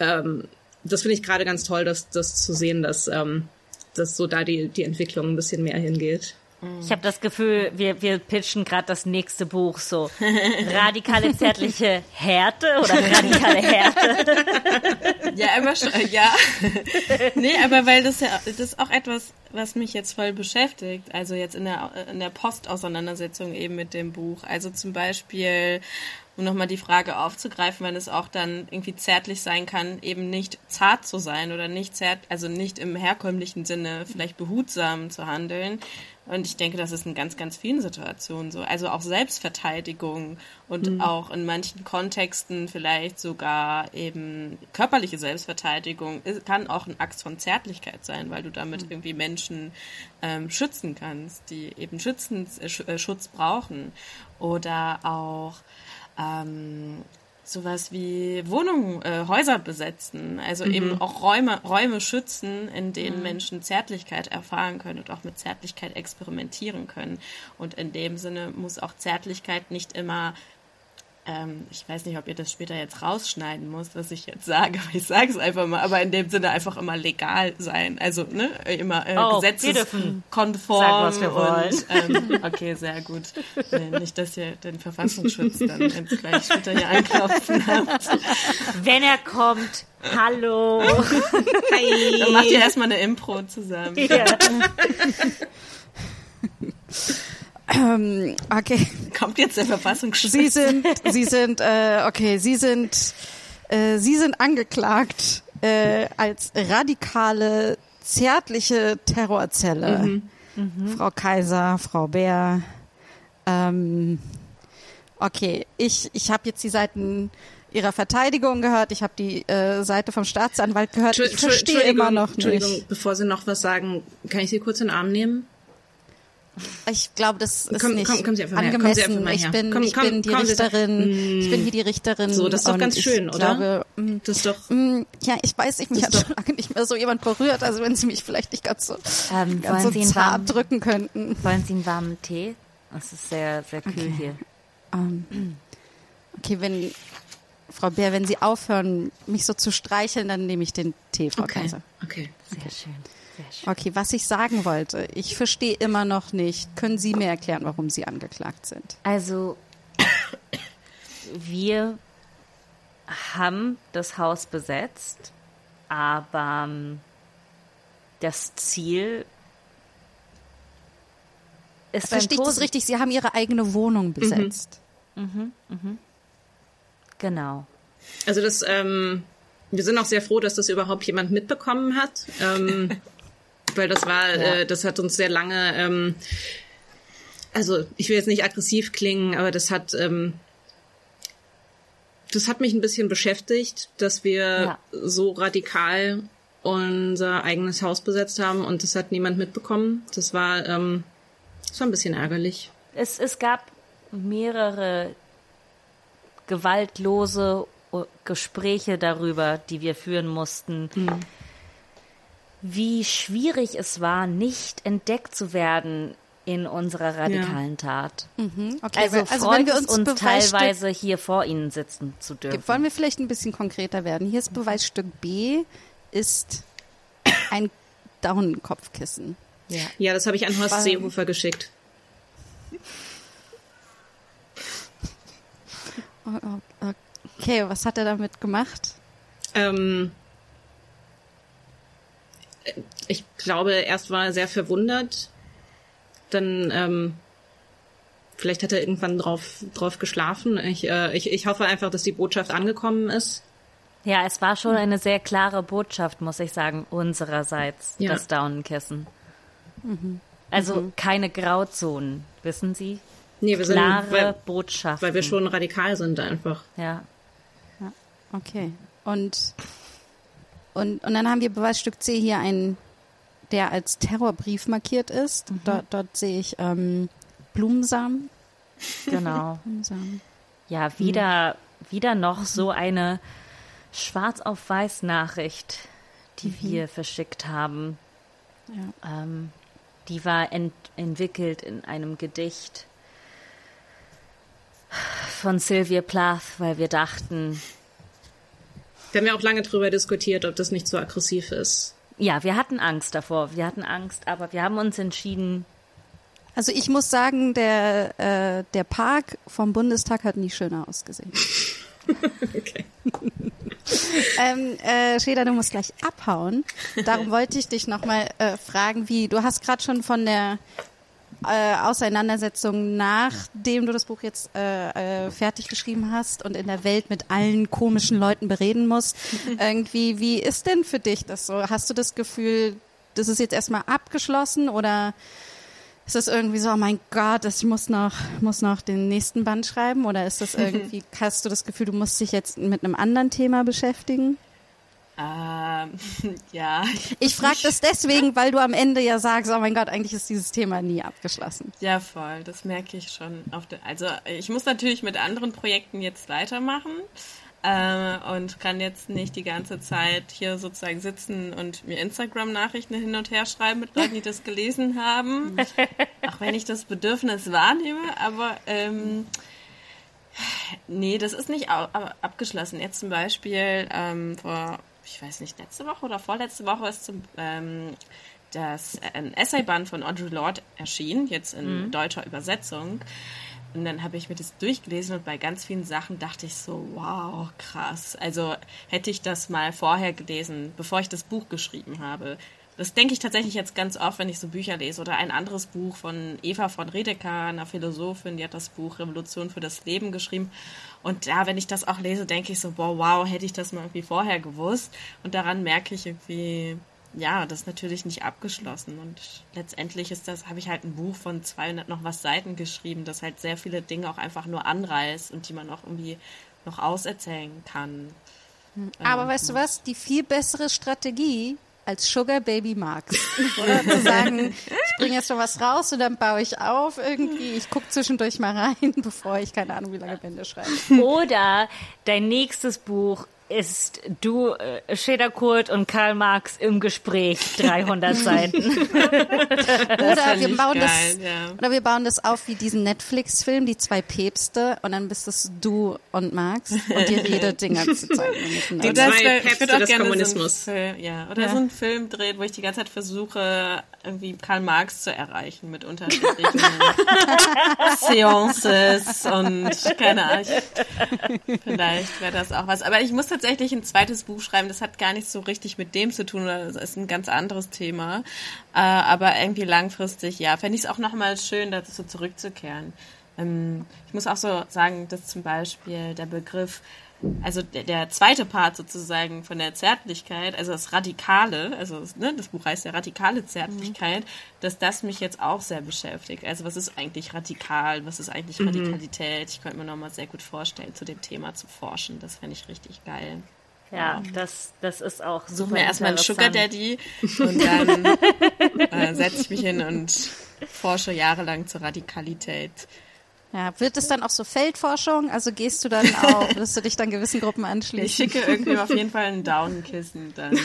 ähm, das finde ich gerade ganz toll, dass das zu sehen, dass ähm, dass so da die, die Entwicklung ein bisschen mehr hingeht. Ich habe das Gefühl, wir, wir pitchen gerade das nächste Buch so. Radikale zärtliche Härte oder radikale Härte? Ja, aber schon, ja. Nee, aber weil das ja, das ist auch etwas, was mich jetzt voll beschäftigt. Also jetzt in der, in der Postauseinandersetzung eben mit dem Buch. Also zum Beispiel, um nochmal die Frage aufzugreifen, wenn es auch dann irgendwie zärtlich sein kann, eben nicht zart zu sein oder nicht zärt, also nicht im herkömmlichen Sinne vielleicht behutsam zu handeln. Und ich denke, das ist in ganz, ganz vielen Situationen so. Also auch Selbstverteidigung und mhm. auch in manchen Kontexten vielleicht sogar eben körperliche Selbstverteidigung kann auch ein Akt von Zärtlichkeit sein, weil du damit mhm. irgendwie Menschen ähm, schützen kannst, die eben Schützens, äh, äh Schutz brauchen. Oder auch ähm, sowas wie Wohnungen, äh, Häuser besetzen, also mhm. eben auch Räume, Räume schützen, in denen mhm. Menschen Zärtlichkeit erfahren können und auch mit Zärtlichkeit experimentieren können. Und in dem Sinne muss auch Zärtlichkeit nicht immer ähm, ich weiß nicht, ob ihr das später jetzt rausschneiden müsst, was ich jetzt sage, aber ich sage es einfach mal, aber in dem Sinne einfach immer legal sein. Also ne, immer äh, oh, gesetzeskonform. Sagen, was wir wollen. Und, ähm, okay, sehr gut. Nee, nicht, dass ihr den Verfassungsschutz dann jetzt gleich später hier einklopfen habt. Wenn er kommt, hallo. Hi. Dann macht ihr erstmal eine Impro zusammen. Ja. Ähm, okay. Kommt jetzt der Verfassungsschutz? Sie sind, Sie sind, äh, okay, Sie sind, äh, Sie sind angeklagt äh, als radikale, zärtliche Terrorzelle. Mhm. Mhm. Frau Kaiser, Frau Bär. Ähm, okay, ich, ich habe jetzt die Seiten ihrer Verteidigung gehört, ich habe die äh, Seite vom Staatsanwalt gehört. Ich verstehe immer noch nicht. Entschuldigung, bevor Sie noch was sagen, kann ich Sie kurz in den Arm nehmen? Ich glaube, das ist komm, nicht komm, komm Sie einfach angemessen. Sie einfach ich bin, komm, ich bin die Richterin. Ich bin hier die Richterin. So, das ist doch ganz schön, oder? Glaube, mm, das ist doch. Mm, ja, ich weiß, ich mich hat schon lange nicht mehr so jemand berührt. Also wenn Sie mich vielleicht nicht ganz so, ähm, ganz so zart warmen, drücken könnten. Wollen Sie einen warmen Tee? Es ist sehr, sehr kühl okay. hier. Um, ähm, okay, wenn Frau Bär, wenn Sie aufhören, mich so zu streicheln, dann nehme ich den Tee, Frau okay. Kaiser. Okay. Sehr schön. Okay, was ich sagen wollte, ich verstehe immer noch nicht. Können Sie mir erklären, warum Sie angeklagt sind? Also, wir haben das Haus besetzt, aber ähm, das Ziel ist Verstehe ich das richtig? Sie haben Ihre eigene Wohnung besetzt. Mhm, mhm. Genau. Also das, ähm, wir sind auch sehr froh, dass das überhaupt jemand mitbekommen hat, ähm, weil das war, ja. äh, das hat uns sehr lange, ähm, also ich will jetzt nicht aggressiv klingen, aber das hat, ähm, das hat mich ein bisschen beschäftigt, dass wir ja. so radikal unser eigenes Haus besetzt haben und das hat niemand mitbekommen. Das war, ähm, das war ein bisschen ärgerlich. Es, es gab mehrere gewaltlose Gespräche darüber, die wir führen mussten, mhm. Wie schwierig es war, nicht entdeckt zu werden in unserer radikalen ja. Tat. Mhm. Okay, also, also freut wenn wir uns, uns teilweise hier vor Ihnen sitzen zu dürfen. Wollen wir vielleicht ein bisschen konkreter werden? Hier ist Beweisstück B, ist ein Daunenkopfkissen. Ja, ja das habe ich an Horst Seehofer geschickt. Oh, oh, okay, was hat er damit gemacht? Ähm, ich glaube, erst war er sehr verwundert. Dann, ähm, vielleicht hat er irgendwann drauf, drauf geschlafen. Ich, äh, ich, ich hoffe einfach, dass die Botschaft angekommen ist. Ja, es war schon eine sehr klare Botschaft, muss ich sagen, unsererseits, ja. das Daunenkissen. Mhm. Also mhm. keine Grauzonen, wissen Sie? Nee, wir Klare sind, weil, Botschaften. Weil wir schon radikal sind einfach. Ja. ja. Okay. Und, und, und dann haben wir Beweisstück C hier einen, der als Terrorbrief markiert ist. Mhm. Dort, dort sehe ich ähm, Blumensamen. Genau. Blumensamen. Ja, wieder, mhm. wieder noch so eine Schwarz auf Weiß Nachricht, die mhm. wir verschickt haben. Ja. Ähm, die war ent entwickelt in einem Gedicht von Sylvia Plath, weil wir dachten. Wir haben ja auch lange darüber diskutiert, ob das nicht zu aggressiv ist. Ja, wir hatten Angst davor. Wir hatten Angst, aber wir haben uns entschieden. Also ich muss sagen, der, äh, der Park vom Bundestag hat nie schöner ausgesehen. okay. ähm, äh, Schäder, du musst gleich abhauen. Darum wollte ich dich nochmal äh, fragen, wie, du hast gerade schon von der äh, Auseinandersetzung, nachdem du das Buch jetzt äh, äh, fertig geschrieben hast und in der Welt mit allen komischen Leuten bereden musst. Irgendwie, wie ist denn für dich das so? Hast du das Gefühl, das ist jetzt erstmal abgeschlossen oder ist das irgendwie so, oh mein Gott, ich muss noch, muss noch den nächsten Band schreiben? Oder ist das irgendwie, hast du das Gefühl, du musst dich jetzt mit einem anderen Thema beschäftigen? Ähm, ja. Ich frage das deswegen, weil du am Ende ja sagst, oh mein Gott, eigentlich ist dieses Thema nie abgeschlossen. Ja, voll, das merke ich schon. also ich muss natürlich mit anderen Projekten jetzt weitermachen äh, und kann jetzt nicht die ganze Zeit hier sozusagen sitzen und mir Instagram-Nachrichten hin und her schreiben mit Leuten, die das gelesen haben. Auch wenn ich das Bedürfnis wahrnehme, aber ähm, nee, das ist nicht abgeschlossen. Jetzt zum Beispiel ähm, vor ich weiß nicht, letzte Woche oder vorletzte Woche ist zum, ähm, das äh, ein Essayband von Audre Lorde erschienen, jetzt in mhm. deutscher Übersetzung. Und dann habe ich mir das durchgelesen und bei ganz vielen Sachen dachte ich so, wow, krass. Also hätte ich das mal vorher gelesen, bevor ich das Buch geschrieben habe. Das denke ich tatsächlich jetzt ganz oft, wenn ich so Bücher lese. Oder ein anderes Buch von Eva von Redeker, einer Philosophin, die hat das Buch Revolution für das Leben geschrieben. Und ja, wenn ich das auch lese, denke ich so, wow, wow, hätte ich das mal irgendwie vorher gewusst. Und daran merke ich irgendwie, ja, das ist natürlich nicht abgeschlossen. Und letztendlich ist das, habe ich halt ein Buch von 200 noch was Seiten geschrieben, das halt sehr viele Dinge auch einfach nur anreißt und die man auch irgendwie noch auserzählen kann. Aber ähm, weißt du was? Die viel bessere Strategie als Sugar Baby magst. Oder zu sagen, ich bringe jetzt noch was raus und dann baue ich auf irgendwie. Ich gucke zwischendurch mal rein, bevor ich keine Ahnung, wie lange Bände schreibe. Oder dein nächstes Buch ist du, äh, Schäder Kurt und Karl Marx im Gespräch, 300 Seiten. oder wir bauen geil, das, ja. oder wir bauen das auf wie diesen Netflix-Film, die zwei Päpste, und dann bist es du und Marx und ihr redet den ganzen Zeit Die zwei Päpste des Kommunismus. So Film, ja, oder ja. so einen Film dreht, wo ich die ganze Zeit versuche, irgendwie Karl Marx zu erreichen mit unterschiedlichen Seances und keine Ahnung. Vielleicht wäre das auch was. Aber ich muss tatsächlich ein zweites Buch schreiben. Das hat gar nicht so richtig mit dem zu tun. Das ist ein ganz anderes Thema. Äh, aber irgendwie langfristig, ja, fände ich es auch nochmal schön, dazu zurückzukehren. Ähm, ich muss auch so sagen, dass zum Beispiel der Begriff also der, der, zweite Part sozusagen von der Zärtlichkeit, also das Radikale, also ne, das Buch heißt ja radikale Zärtlichkeit, mhm. dass das mich jetzt auch sehr beschäftigt. Also was ist eigentlich radikal, was ist eigentlich mhm. Radikalität? Ich könnte mir nochmal sehr gut vorstellen, zu dem Thema zu forschen. Das fände ich richtig geil. Ja, das, das ist auch super. Such mir erstmal einen Sugar Daddy und dann äh, setze ich mich hin und forsche jahrelang zur Radikalität. Ja, wird es dann auch so Feldforschung? Also gehst du dann auch, wirst du dich dann gewissen Gruppen anschließen? Ich schicke irgendwie auf jeden Fall ein Downkissen dann.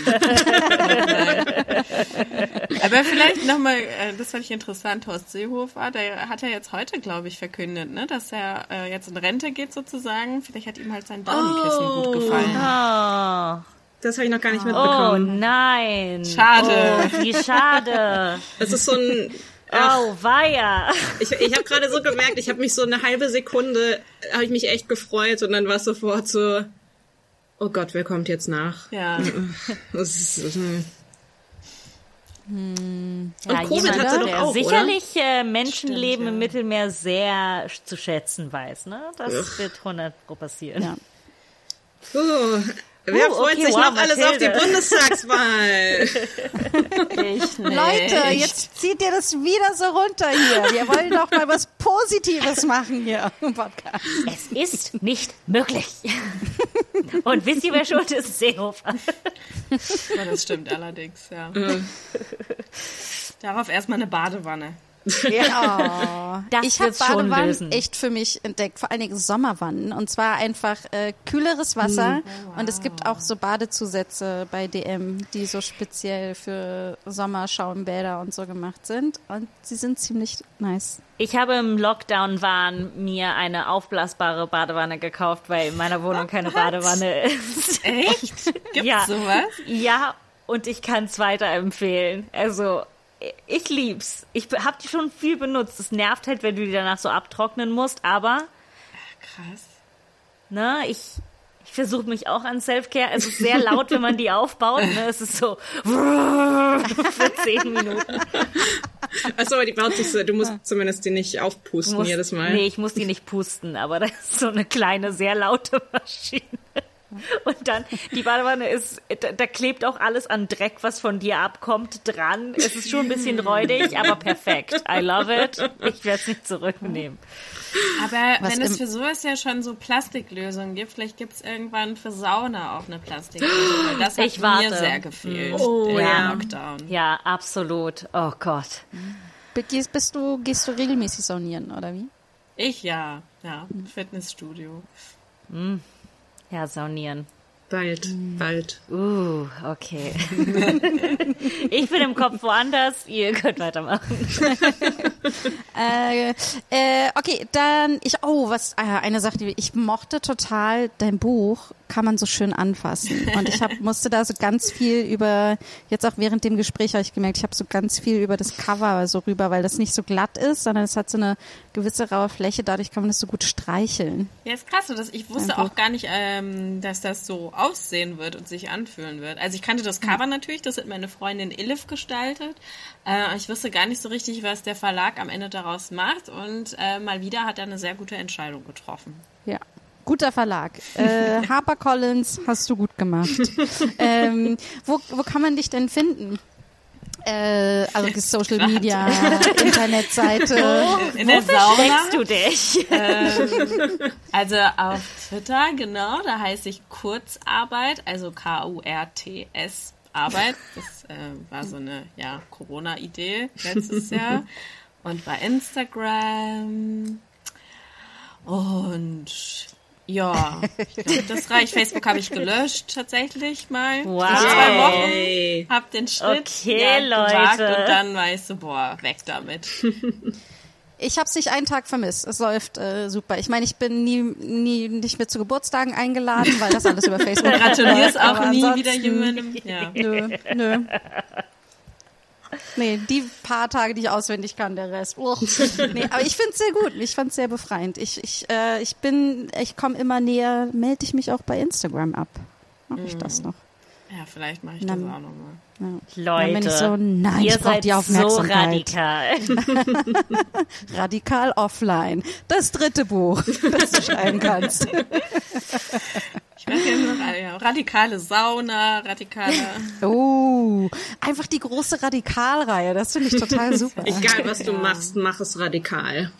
Aber vielleicht nochmal, äh, das fand ich interessant, Horst Seehofer, der hat ja jetzt heute, glaube ich, verkündet, ne, dass er äh, jetzt in Rente geht sozusagen. Vielleicht hat ihm halt sein Downkissen oh. gut gefallen. Oh. Das habe ich noch gar nicht mitbekommen. Oh nein. Schade. Oh, wie schade. Das ist so ein Oh, weia. Ich, ich habe gerade so gemerkt, ich habe mich so eine halbe Sekunde, habe ich mich echt gefreut und dann war es sofort so, oh Gott, wer kommt jetzt nach? Ja. Das ist, hm. Hm, ja, und Covid jemand, hatte doch auch, sicherlich äh, Menschenleben Stimmt, ja. im Mittelmeer sehr zu schätzen weiß. Ne? Das Ugh. wird 100 Pro passieren. Ja. Uh, Wer uh, freut okay, sich wow, noch alles auf die Bundestagswahl? ich nicht. Leute, jetzt zieht ihr das wieder so runter hier. Wir wollen doch mal was Positives machen hier im Podcast. Es ist nicht möglich. Und wisst ihr, wer schuld ist? Seehofer. Ja, das stimmt allerdings, ja. Mhm. Darauf erstmal eine Badewanne. Ja. Das ich habe Badewannen echt für mich entdeckt, vor allen Dingen Sommerwannen. Und zwar einfach äh, kühleres Wasser. Oh, wow. Und es gibt auch so Badezusätze bei DM, die so speziell für Sommerschaumbäder und so gemacht sind. Und sie sind ziemlich nice. Ich habe im Lockdown-Wahn mir eine aufblasbare Badewanne gekauft, weil in meiner Wohnung keine Badewanne ist. Echt? Gibt's ja. sowas? Ja, und ich kann es weiterempfehlen. Also ich lieb's. Ich habe die schon viel benutzt. Es nervt halt, wenn du die danach so abtrocknen musst, aber. Krass. Ne, ich, ich versuche mich auch an Selfcare. Es ist sehr laut, wenn man die aufbaut. Ne? Es ist so für zehn Minuten. Achso, aber die baut sich so, du musst zumindest die nicht aufpusten musst, jedes Mal. Nee, ich muss die nicht pusten, aber das ist so eine kleine, sehr laute Maschine. Und dann, die Badewanne ist, da, da, klebt auch alles an Dreck, was von dir abkommt, dran. Es ist schon ein bisschen räudig, aber perfekt. I love it. Ich werde es nicht zurücknehmen. Aber was wenn es für sowas ja schon so Plastiklösungen gibt, vielleicht gibt es irgendwann für Sauna auch eine Plastiklösung. Das hat ich warte. mir sehr gefehlt oh, ja. Lockdown. Ja, absolut. Oh Gott. Gehst, bist du, gehst du regelmäßig saunieren, oder wie? Ich ja, ja. Fitnessstudio. Mhm. Ja, saunieren. Bald, bald. Uh, okay. ich bin im Kopf woanders, ihr könnt weitermachen. äh, äh, okay, dann ich, oh, was, äh, eine Sache, die ich mochte total dein Buch kann man so schön anfassen. Und ich hab, musste da so ganz viel über, jetzt auch während dem Gespräch habe ich gemerkt, ich habe so ganz viel über das Cover so rüber, weil das nicht so glatt ist, sondern es hat so eine gewisse raue Fläche, dadurch kann man das so gut streicheln. Ja, ist krass. Das, ich wusste auch gar nicht, ähm, dass das so aussehen wird und sich anfühlen wird. Also ich kannte das Cover natürlich, das hat meine Freundin Elif gestaltet. Äh, ich wusste gar nicht so richtig, was der Verlag am Ende daraus macht und äh, mal wieder hat er eine sehr gute Entscheidung getroffen. Ja, Guter Verlag. Äh, HarperCollins hast du gut gemacht. ähm, wo, wo kann man dich denn finden? Äh, also Social Media, Internetseite. In der Wo Sauna. du dich? Ähm, also auf Twitter, genau, da heiße ich Kurzarbeit, also K-U-R-T-S Arbeit. Das äh, war so eine ja, Corona-Idee letztes Jahr. Und bei Instagram und Ja, glaub, das reicht. Facebook habe ich gelöscht tatsächlich mal. Wow. Für zwei Wochen. Hab den Schritt okay, ja, Leute. und dann weißt du, boah, weg damit. Ich habe es nicht einen Tag vermisst. Es läuft äh, super. Ich meine, ich bin nie, nie nicht mehr zu Geburtstagen eingeladen, weil das alles über Facebook. Gratulierst auch nie wieder jemandem. Ja. Nö, nö. Nee, die paar Tage, die ich auswendig kann, der Rest. Oh. Nee, aber ich finde es sehr gut. Ich fand es sehr befreiend. Ich, ich, äh, ich bin, ich komme immer näher, melde ich mich auch bei Instagram ab. Mache ich das mhm. noch? Ja, vielleicht mache ich das auch nochmal. Ja. Leute, so, nein, ihr seid die Aufmerksamkeit. so radikal. radikal offline. Das dritte Buch, das du schreiben kannst. Ich weiß ja noch, ja, radikale Sauna, radikale. Oh, einfach die große Radikalreihe. Das finde ich total super. Egal, was du ja. machst, mach es radikal.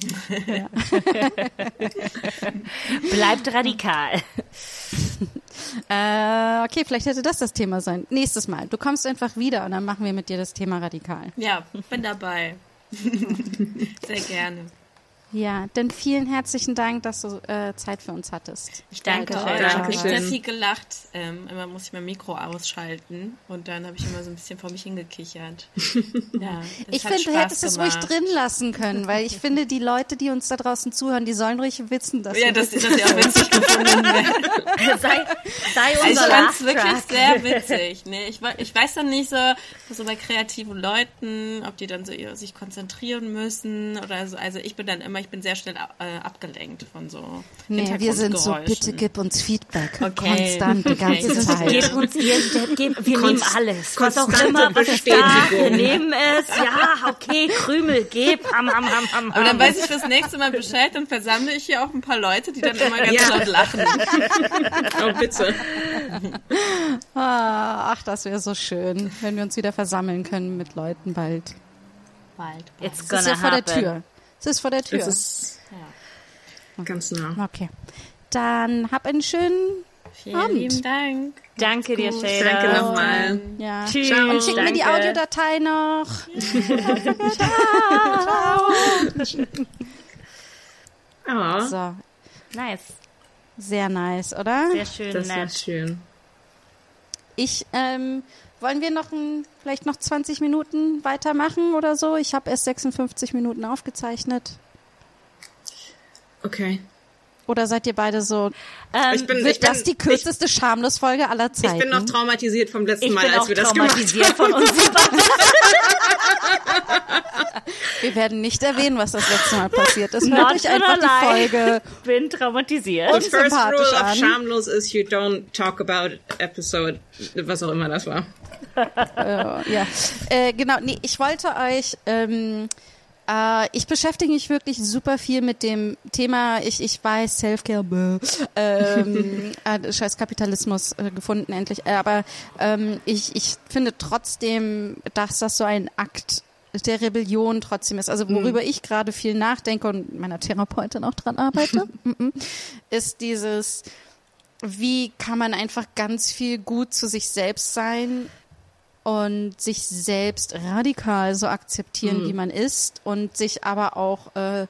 Ja. Bleibt radikal. Äh, okay, vielleicht hätte das das Thema sein. Nächstes Mal. Du kommst einfach wieder und dann machen wir mit dir das Thema radikal. Ja, bin dabei. Sehr gerne. Ja, denn vielen herzlichen Dank, dass du äh, Zeit für uns hattest. Ich danke euch. Ich habe nicht sehr viel gelacht. Ähm, immer muss ich mein Mikro ausschalten und dann habe ich immer so ein bisschen vor mich hingekichert. Ja, ich finde, du hättest es ruhig drin lassen können, weil ich finde, die Leute, die uns da draußen zuhören, die sollen ruhig wissen, dass ja, dass, dass sie auch witzig gefunden werden. sei, sei unser Ich fand es wirklich sehr witzig. Nee, ich, ich weiß dann nicht so, so bei kreativen Leuten, ob die dann so sich konzentrieren müssen oder so. Also ich bin dann immer ich bin sehr schnell äh, abgelenkt von so Nee, wir sind so, bitte gib uns Feedback. Okay. Konstant, die ganze okay. Zeit. Gib uns ihr, gib, wir nehmen alles. Was auch immer, was ist da, wir nehmen es. Ja, okay, Krümel, gib, ham, ham, ham, ham. Aber dann weiß ich fürs nächste Mal Bescheid, dann versammle ich hier auch ein paar Leute, die dann immer ganz ja. laut lachen. oh, bitte. Ah, ach, das wäre so schön, wenn wir uns wieder versammeln können mit Leuten bald. Bald. bald. It's gonna das ist ja vor der Tür. Es ist vor der Tür. Es ist ja. ganz nah. Okay. Dann hab einen schönen Vielen Abend. lieben Dank. Danke dir, Shader. Danke nochmal. Ja. Tschüss. Und schick mir die Audiodatei noch. Ciao. Oh. So. Nice. Sehr nice, oder? Sehr schön, das nett. schön. Ich ähm, wollen wir noch ein, vielleicht noch 20 Minuten weitermachen oder so? Ich habe erst 56 Minuten aufgezeichnet. Okay. Oder seid ihr beide so? Ähm, ich bin, wird ich das die kürzeste Schamlos-Folge aller Zeiten? Ich bin noch traumatisiert vom letzten ich Mal, als wir das gemacht haben. Von uns wir werden nicht erwähnen, was das letzte Mal passiert ist. Hört euch einfach die Folge. Ich bin traumatisiert. The first rule of Schamlos is you don't talk about episode, was auch immer das war. Äh, ja, äh, genau. Nee, ich wollte euch ähm, äh, ich beschäftige mich wirklich super viel mit dem Thema, ich, ich weiß, Selfcare, ähm, äh, scheiß Kapitalismus äh, gefunden endlich, äh, aber ähm, ich, ich finde trotzdem, dass das so ein Akt der Rebellion trotzdem ist. Also worüber mhm. ich gerade viel nachdenke und meiner Therapeutin auch dran arbeite, mhm, ist dieses, wie kann man einfach ganz viel gut zu sich selbst sein und sich selbst radikal so akzeptieren, mhm. wie man ist und sich aber auch äh,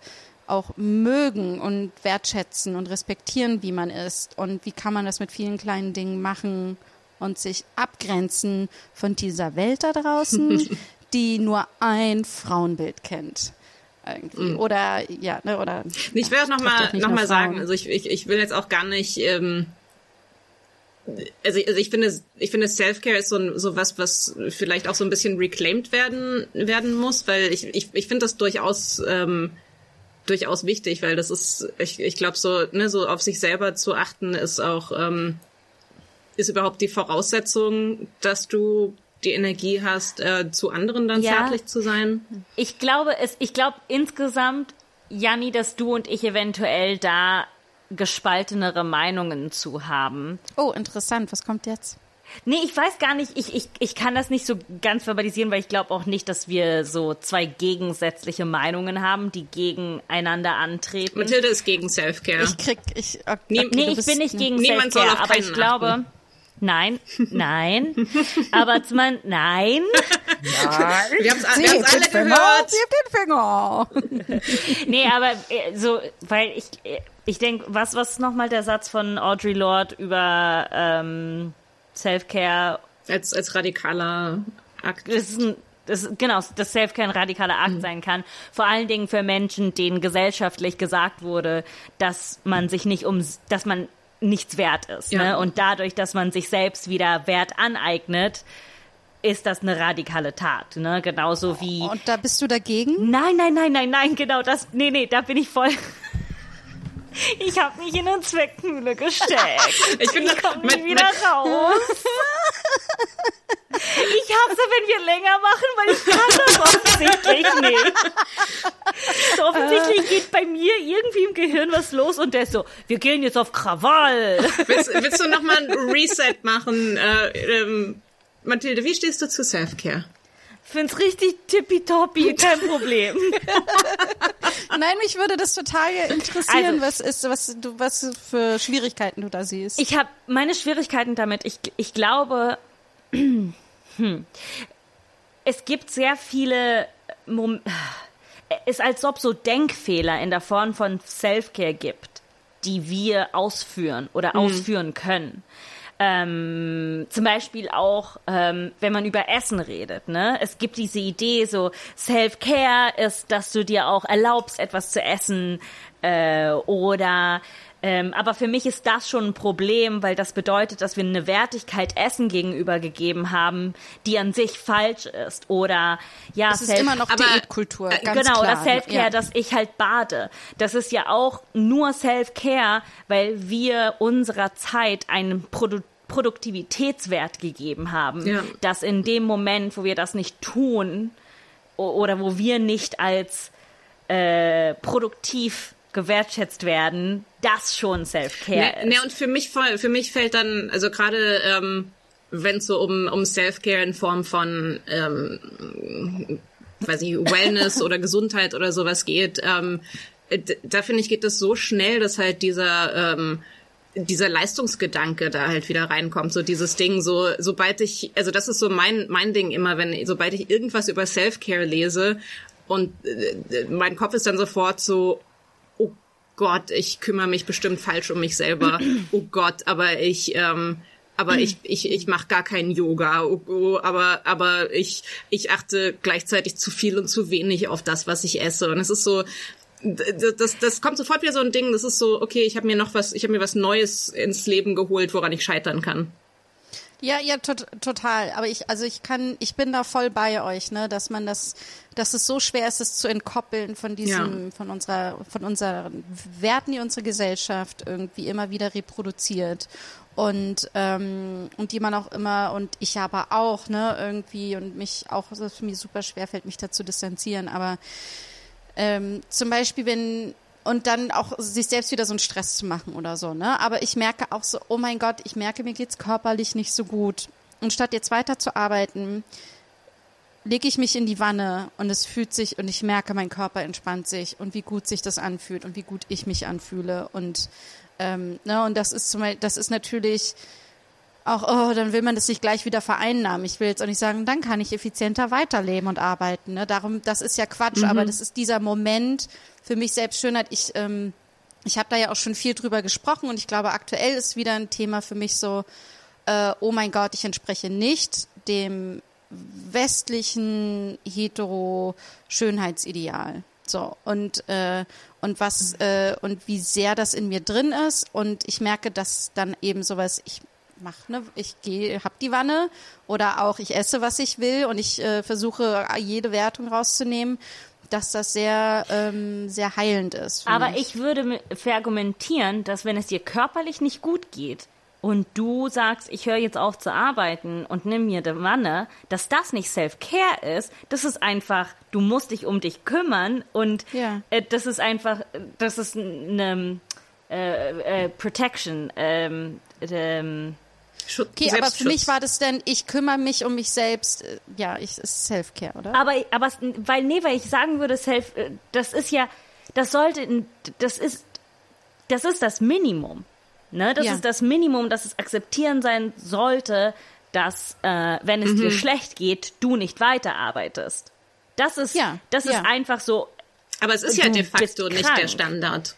auch mögen und wertschätzen und respektieren, wie man ist und wie kann man das mit vielen kleinen Dingen machen und sich abgrenzen von dieser Welt da draußen, die nur ein Frauenbild kennt. Irgendwie. Mhm. Oder ja, ne, oder. Ich will auch noch mal, noch mal sagen, also ich, ich, ich will jetzt auch gar nicht ähm, also, also ich finde, ich finde Self-Care ist so, so was, was vielleicht auch so ein bisschen reclaimed werden, werden muss, weil ich, ich, ich finde das durchaus, ähm, durchaus wichtig, weil das ist, ich, ich glaube so, ne, so auf sich selber zu achten ist auch, ähm, ist überhaupt die Voraussetzung, dass du die Energie hast, äh, zu anderen dann ja. zärtlich zu sein. Ich glaube es, ich glaube insgesamt, Janni, dass du und ich eventuell da gespaltenere Meinungen zu haben. Oh, interessant. Was kommt jetzt? Nee, ich weiß gar nicht, ich, ich, ich kann das nicht so ganz verbalisieren, weil ich glaube auch nicht, dass wir so zwei gegensätzliche Meinungen haben, die gegeneinander antreten. Mathilde ist gegen Selfcare. Ich krieg, ich, okay, nee, ich bin nicht gegen Selfcare, aber ich glaube, achten. Nein, nein. Aber zum nein. Nein. Wir haben es alle gehört. den Finger. nee, aber äh, so, weil ich, äh, ich denke, was, was ist nochmal der Satz von Audrey Lorde über ähm, Self-Care? Als, als radikaler Akt. Das ist ein, das, genau, dass Self-Care ein radikaler Akt mhm. sein kann. Vor allen Dingen für Menschen, denen gesellschaftlich gesagt wurde, dass man sich nicht um, dass man nichts wert ist. Ja. Ne? Und dadurch, dass man sich selbst wieder Wert aneignet, ist das eine radikale Tat, ne? Genauso wie. Und da bist du dagegen? Nein, nein, nein, nein, nein, genau das. Nee, nee, da bin ich voll. Ich habe mich in eine Zwickmühle gesteckt. ich bin ich komme nie wieder raus. Ich hasse, wenn wir länger machen, weil ich kann das offensichtlich nicht. So offensichtlich geht bei mir irgendwie im Gehirn was los und der ist so, wir gehen jetzt auf Krawall. Willst, willst du nochmal ein Reset machen? Äh, ähm, Mathilde, wie stehst du zu Selfcare? Find's richtig tippitoppi, kein Problem. Nein, mich würde das total interessieren, also, was ist, was du, was für Schwierigkeiten du da siehst. Ich habe meine Schwierigkeiten damit. Ich, ich glaube, hm, es gibt sehr viele Mom es ist als ob so Denkfehler in der Form von Selfcare gibt, die wir ausführen oder mhm. ausführen können. Ähm, zum Beispiel auch, ähm, wenn man über Essen redet. Ne? Es gibt diese Idee, so Self-Care ist, dass du dir auch erlaubst, etwas zu essen äh, oder ähm, aber für mich ist das schon ein Problem, weil das bedeutet, dass wir eine Wertigkeit Essen gegenüber gegeben haben, die an sich falsch ist. Oder ja, das ist immer noch Diätkultur. Äh, genau, klar. das Self-Care, ja. dass ich halt bade. Das ist ja auch nur Self-Care, weil wir unserer Zeit einen Produ Produktivitätswert gegeben haben, ja. dass in dem Moment, wo wir das nicht tun oder wo wir nicht als äh, produktiv gewertschätzt werden, das schon Self-Care ne, ist. Ne, und für mich für mich fällt dann, also gerade ähm, wenn es so um, um Self-Care in Form von ähm, weiß ich, Wellness oder Gesundheit oder sowas geht, ähm, da finde ich, geht es so schnell, dass halt dieser ähm, dieser Leistungsgedanke da halt wieder reinkommt, so dieses Ding, so sobald ich, also das ist so mein mein Ding immer, wenn sobald ich irgendwas über Self-Care lese und äh, mein Kopf ist dann sofort so, Gott, ich kümmere mich bestimmt falsch um mich selber. Oh Gott, aber ich, ähm, aber ich, ich, ich mache gar keinen Yoga. Oh, oh, aber, aber ich, ich achte gleichzeitig zu viel und zu wenig auf das, was ich esse. Und es ist so, das, das kommt sofort wieder so ein Ding. Das ist so, okay, ich habe mir noch was, ich habe mir was Neues ins Leben geholt, woran ich scheitern kann. Ja, ja, tot, total. Aber ich, also ich kann, ich bin da voll bei euch, ne, dass man das, dass es so schwer ist, es zu entkoppeln von diesem, ja. von unserer, von unseren Werten, die unsere Gesellschaft irgendwie immer wieder reproduziert und ähm, und die man auch immer und ich aber auch, ne, irgendwie und mich auch, es für mich super schwer fällt, mich dazu distanzieren. Aber ähm, zum Beispiel, wenn und dann auch sich selbst wieder so einen Stress zu machen oder so, ne? Aber ich merke auch so, oh mein Gott, ich merke, mir geht's körperlich nicht so gut. Und statt jetzt weiter zu arbeiten, lege ich mich in die Wanne und es fühlt sich und ich merke, mein Körper entspannt sich und wie gut sich das anfühlt und wie gut ich mich anfühle und ähm, ne, und das ist zum Beispiel, das ist natürlich auch, oh, dann will man das nicht gleich wieder vereinnahmen. Ich will jetzt auch nicht sagen, dann kann ich effizienter weiterleben und arbeiten. Ne? Darum, das ist ja Quatsch, mhm. aber das ist dieser Moment für mich selbst Schönheit. Ich, ähm, ich habe da ja auch schon viel drüber gesprochen und ich glaube, aktuell ist wieder ein Thema für mich so, äh, oh mein Gott, ich entspreche nicht dem westlichen hetero Schönheitsideal. So und äh, und was äh, und wie sehr das in mir drin ist und ich merke, dass dann eben sowas ich mache ne, ich gehe, hab die Wanne oder auch ich esse, was ich will und ich äh, versuche jede Wertung rauszunehmen, dass das sehr sehr, sehr heilend ist. Aber mich. ich würde verargumentieren, dass wenn es dir körperlich nicht gut geht und du sagst, ich höre jetzt auf zu arbeiten und nimm mir die Wanne, dass das nicht Self-Care ist, das ist einfach, du musst dich um dich kümmern und ja. äh, das ist einfach, das ist eine äh, äh, Protection. Ähm, ähm, Schutz, okay, aber für mich war das denn, ich kümmere mich um mich selbst. Äh, ja, ich ist Self-Care, oder? Aber, aber, weil, nee, weil ich sagen würde, Self, äh, das ist ja, das sollte, das ist, das ist das Minimum. Ne? Das ja. ist das Minimum, dass es akzeptieren sein sollte, dass äh, wenn es mhm. dir schlecht geht, du nicht weiterarbeitest. Das ist, ja, das ja. ist einfach so. Aber es ist ja de facto nicht der Standard.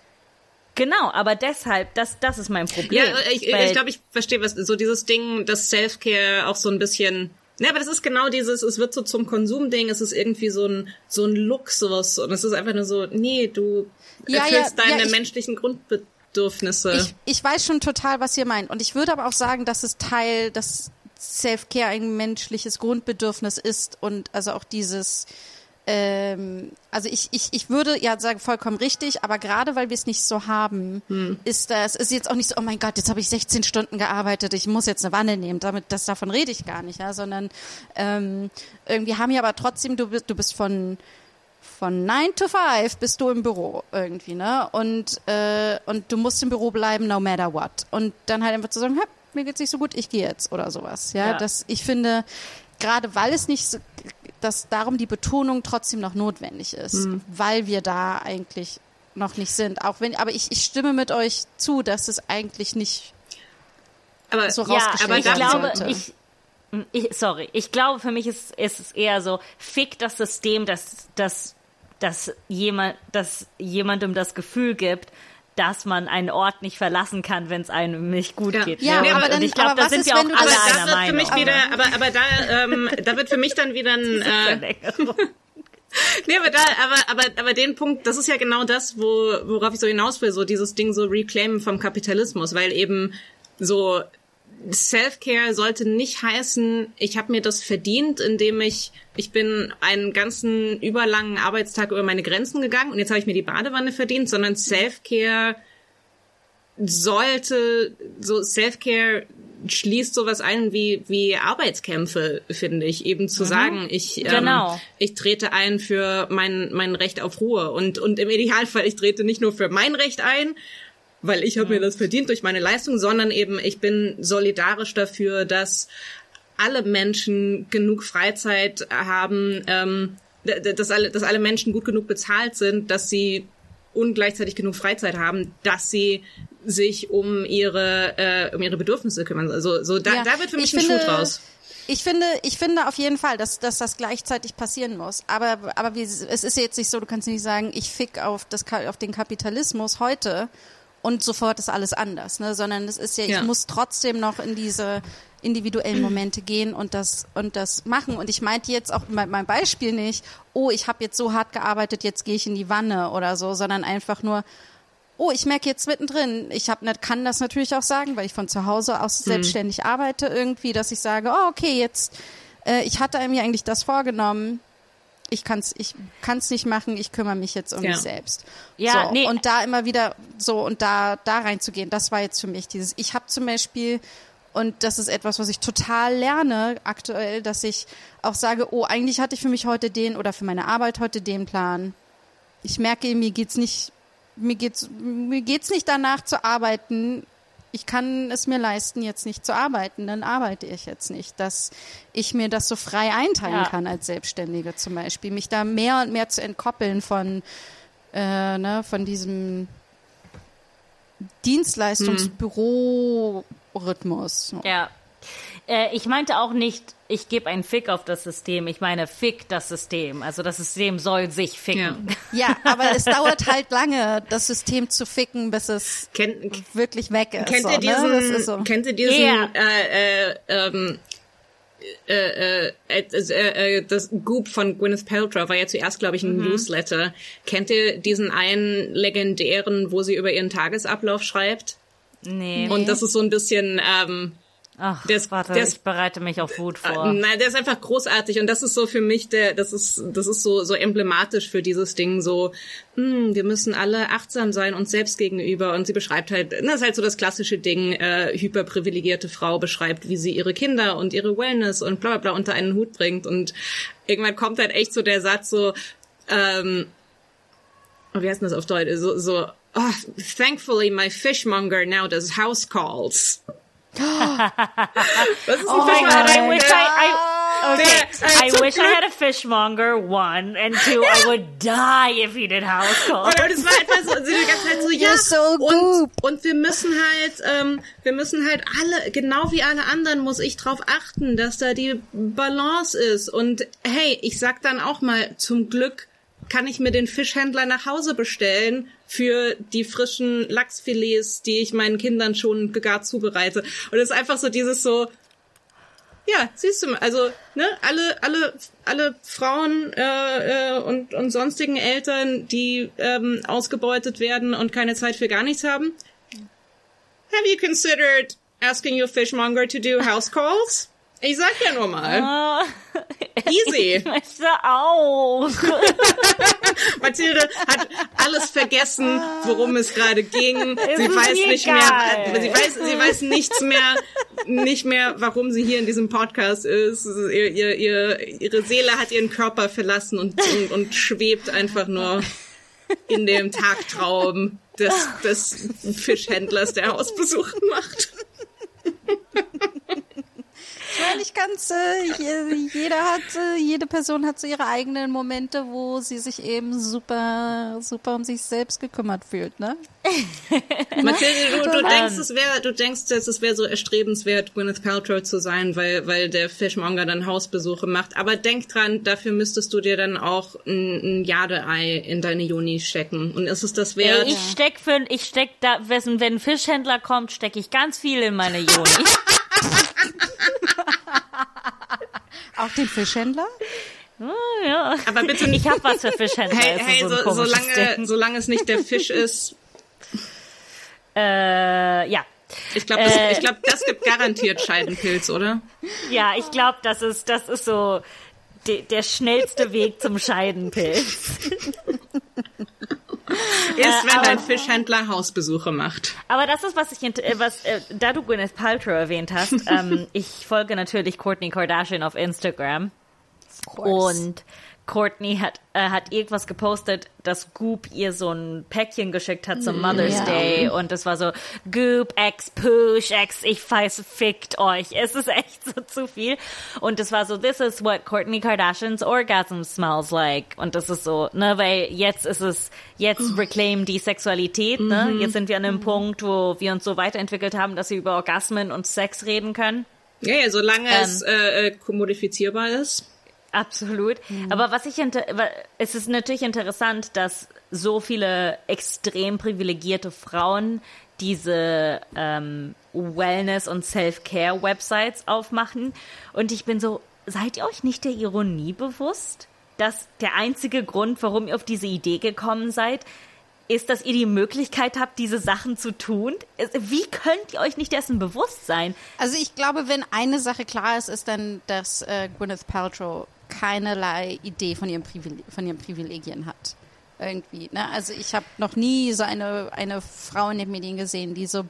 Genau, aber deshalb, das, das ist mein Problem. Ja, ich glaube, ich, glaub, ich verstehe was, so dieses Ding, dass Self-Care auch so ein bisschen, ja, aber das ist genau dieses, es wird so zum Konsumding, es ist irgendwie so ein, so ein Luxus und es ist einfach nur so, nee, du ja, erfüllst ja, deine ja, ich, menschlichen Grundbedürfnisse. Ich, ich weiß schon total, was ihr meint und ich würde aber auch sagen, dass es Teil, dass Self-Care ein menschliches Grundbedürfnis ist und also auch dieses, ähm, also ich, ich, ich würde ja sagen, vollkommen richtig, aber gerade weil wir es nicht so haben, hm. ist das, ist jetzt auch nicht so, oh mein Gott, jetzt habe ich 16 Stunden gearbeitet, ich muss jetzt eine Wanne nehmen, damit, das, davon rede ich gar nicht, ja, sondern ähm, irgendwie haben wir aber trotzdem, du bist, du bist von von 9 to 5 bist du im Büro irgendwie, ne? Und, äh, und du musst im Büro bleiben, no matter what. Und dann halt einfach zu sagen, mir geht's nicht so gut, ich gehe jetzt oder sowas. Ja, ja. das, ich finde, gerade weil es nicht so, dass darum die Betonung trotzdem noch notwendig ist, mhm. weil wir da eigentlich noch nicht sind. Auch wenn, aber ich, ich stimme mit euch zu, dass es eigentlich nicht aber, so ja, aber ich glaube, ich, ich, sorry, ich glaube, für mich ist, ist es eher so, fick das System, dass, dass, dass jemand, dass jemandem das Gefühl gibt, dass man einen Ort nicht verlassen kann, wenn es einem nicht gut ja. geht. Ja, ne? aber dann, und ich glaube, da sind wir auch alle einer Meinung. Für mich wieder, aber, aber da, ähm, da wird für mich dann wieder ein... Äh, Nee, aber da, aber, aber, aber den Punkt, das ist ja genau das, wo, worauf ich so hinaus will, so dieses Ding so reclaimen vom Kapitalismus, weil eben so Self-Care sollte nicht heißen, ich habe mir das verdient, indem ich, ich bin einen ganzen überlangen Arbeitstag über meine Grenzen gegangen und jetzt habe ich mir die Badewanne verdient, sondern Self-Care sollte, so Self-Care schließt sowas ein wie, wie Arbeitskämpfe, finde ich, eben zu mhm. sagen, ich, ähm, genau. ich trete ein für mein, mein Recht auf Ruhe und, und im Idealfall, ich trete nicht nur für mein Recht ein, weil ich habe mir das verdient durch meine Leistung, sondern eben ich bin solidarisch dafür, dass alle Menschen genug Freizeit haben, ähm, dass alle, dass alle Menschen gut genug bezahlt sind, dass sie und gleichzeitig genug Freizeit haben, dass sie sich um ihre äh, um ihre Bedürfnisse kümmern. Also so da, ja, da wird für mich ein finde, Schuh draus. Ich finde, ich finde auf jeden Fall, dass, dass das gleichzeitig passieren muss. Aber, aber wie, es ist jetzt nicht so, du kannst nicht sagen, ich fick auf, das, auf den Kapitalismus heute und sofort ist alles anders, ne? sondern es ist ja, ja, ich muss trotzdem noch in diese individuellen Momente gehen und das und das machen. Und ich meinte jetzt auch mein, mein Beispiel nicht, oh, ich habe jetzt so hart gearbeitet, jetzt gehe ich in die Wanne oder so, sondern einfach nur, oh, ich merke jetzt mittendrin, ich hab nicht, kann das natürlich auch sagen, weil ich von zu Hause aus hm. selbstständig arbeite irgendwie, dass ich sage, oh, okay, jetzt, äh, ich hatte mir eigentlich das vorgenommen, ich kann's, ich kann's nicht machen, ich kümmere mich jetzt um ja. mich selbst. Ja, so, nee. Und da immer wieder so und da, da reinzugehen, das war jetzt für mich dieses, ich habe zum Beispiel, und das ist etwas, was ich total lerne aktuell, dass ich auch sage, oh, eigentlich hatte ich für mich heute den oder für meine Arbeit heute den Plan. Ich merke, mir geht's nicht, mir geht's, mir geht's nicht danach zu arbeiten, ich kann es mir leisten, jetzt nicht zu arbeiten, dann arbeite ich jetzt nicht. Dass ich mir das so frei einteilen ja. kann als Selbstständige zum Beispiel, mich da mehr und mehr zu entkoppeln von, äh, ne, von diesem Dienstleistungsbüro-Rhythmus. Ja. Äh, ich meinte auch nicht, ich gebe einen Fick auf das System. Ich meine, fick das System. Also das System soll sich ficken. Ja, ja aber es dauert halt lange, das System zu ficken, bis es Ken, wirklich weg ist. Kennt so, ihr diesen, ne? so. kennt ihr diesen yeah. äh, äh, ähm, äh, äh, äh, äh, das Goop von Gwyneth Paltrow war ja zuerst, glaube ich, ein mhm. Newsletter. Kennt ihr diesen einen legendären, wo sie über ihren Tagesablauf schreibt? Nee. Und das ist so ein bisschen ähm, Ach, der ist, warte, der ist, ich bereite mich auf Wut vor. Nein, der ist einfach großartig und das ist so für mich der, das ist, das ist so so emblematisch für dieses Ding. So, hm, wir müssen alle achtsam sein uns selbst gegenüber und sie beschreibt halt, das ist halt so das klassische Ding. Äh, hyperprivilegierte Frau beschreibt, wie sie ihre Kinder und ihre Wellness und bla bla bla unter einen Hut bringt und irgendwann kommt halt echt so der Satz so, ähm, oh, wie heißt denn das auf Deutsch? So, so oh, thankfully my fishmonger now does house calls. Oh my god! I wish I, I okay. I wish I had a fishmonger. One and two, I would die if he did house calls. Und es war einfach so, so die ganze Zeit so, ja, so und, und wir müssen halt, ähm, wir müssen halt alle, genau wie alle anderen, muss ich drauf achten, dass da die Balance ist. Und hey, ich sag dann auch mal, zum Glück kann ich mir den Fischhändler nach Hause bestellen für die frischen Lachsfilets, die ich meinen Kindern schon gegart zubereite. Und es ist einfach so dieses so, ja, siehst du, also ne, alle, alle, alle Frauen äh, äh, und, und sonstigen Eltern, die ähm, ausgebeutet werden und keine Zeit für gar nichts haben. Have you considered asking your fishmonger to do house calls? Ich sag ja nur mal. Uh, Easy. Ich möchte auch. Mathilde hat alles vergessen, worum es gerade ging. Sie weiß nicht geil. mehr, sie weiß, sie weiß nichts mehr, nicht mehr, warum sie hier in diesem Podcast ist. Ihr, ihr, ihr, ihre Seele hat ihren Körper verlassen und, und, und schwebt einfach nur in dem Tagtraum des, des Fischhändlers, der Hausbesuche macht. Meine, ich kann's, äh, jeder hat, äh, jede Person hat so ihre eigenen Momente, wo sie sich eben super, super um sich selbst gekümmert fühlt, ne? Mathilde, du, du denkst, es wäre, du denkst, es wäre so erstrebenswert, Gwyneth Paltrow zu sein, weil, weil der Fishmonger dann Hausbesuche macht. Aber denk dran, dafür müsstest du dir dann auch ein, ein Jadeei in deine Juni stecken. Und ist es das wert? Ich steck für, ich steck da, wenn ein Fischhändler kommt, stecke ich ganz viel in meine Juni. Auch den Fischhändler? Oh, ja. Aber bitte nicht. Ich hab was für Fischhändler. Hey, hey so, so solange, solange es nicht der Fisch ist. Äh, ja. Ich glaube, das, äh, glaub, das gibt garantiert Scheidenpilz, oder? Ja, ich glaube, das ist, das ist so de, der schnellste Weg zum Scheidenpilz. Ist, wenn dein Fischhändler Hausbesuche macht. Aber das ist, was ich, äh, was, äh, da du Gwyneth Paltrow erwähnt hast, ähm, ich folge natürlich Courtney Kardashian auf Instagram. Und Courtney hat, äh, hat irgendwas gepostet, dass Goop ihr so ein Päckchen geschickt hat zum Mother's ja. Day und das war so, Goop, ex Push, ex ich weiß, fickt euch. Es ist echt so zu viel. Und das war so, this is what Courtney Kardashians orgasm smells like. Und das ist so, ne, weil jetzt ist es, jetzt reclaim die Sexualität, ne? Mhm. Jetzt sind wir an einem mhm. Punkt, wo wir uns so weiterentwickelt haben, dass wir über Orgasmen und Sex reden können. Ja, ja, solange ähm, es äh, äh kommodifizierbar ist. Absolut. Mhm. Aber was ich es ist natürlich interessant, dass so viele extrem privilegierte Frauen diese ähm, Wellness- und Self-Care-Websites aufmachen. Und ich bin so, seid ihr euch nicht der Ironie bewusst, dass der einzige Grund, warum ihr auf diese Idee gekommen seid, ist, dass ihr die Möglichkeit habt, diese Sachen zu tun. Wie könnt ihr euch nicht dessen bewusst sein? Also ich glaube, wenn eine Sache klar ist, ist dann, dass äh, Gwyneth Paltrow keinerlei Idee von ihren, Privile von ihren Privilegien hat. Irgendwie. Ne? Also ich habe noch nie so eine, eine Frau in den Medien gesehen, die so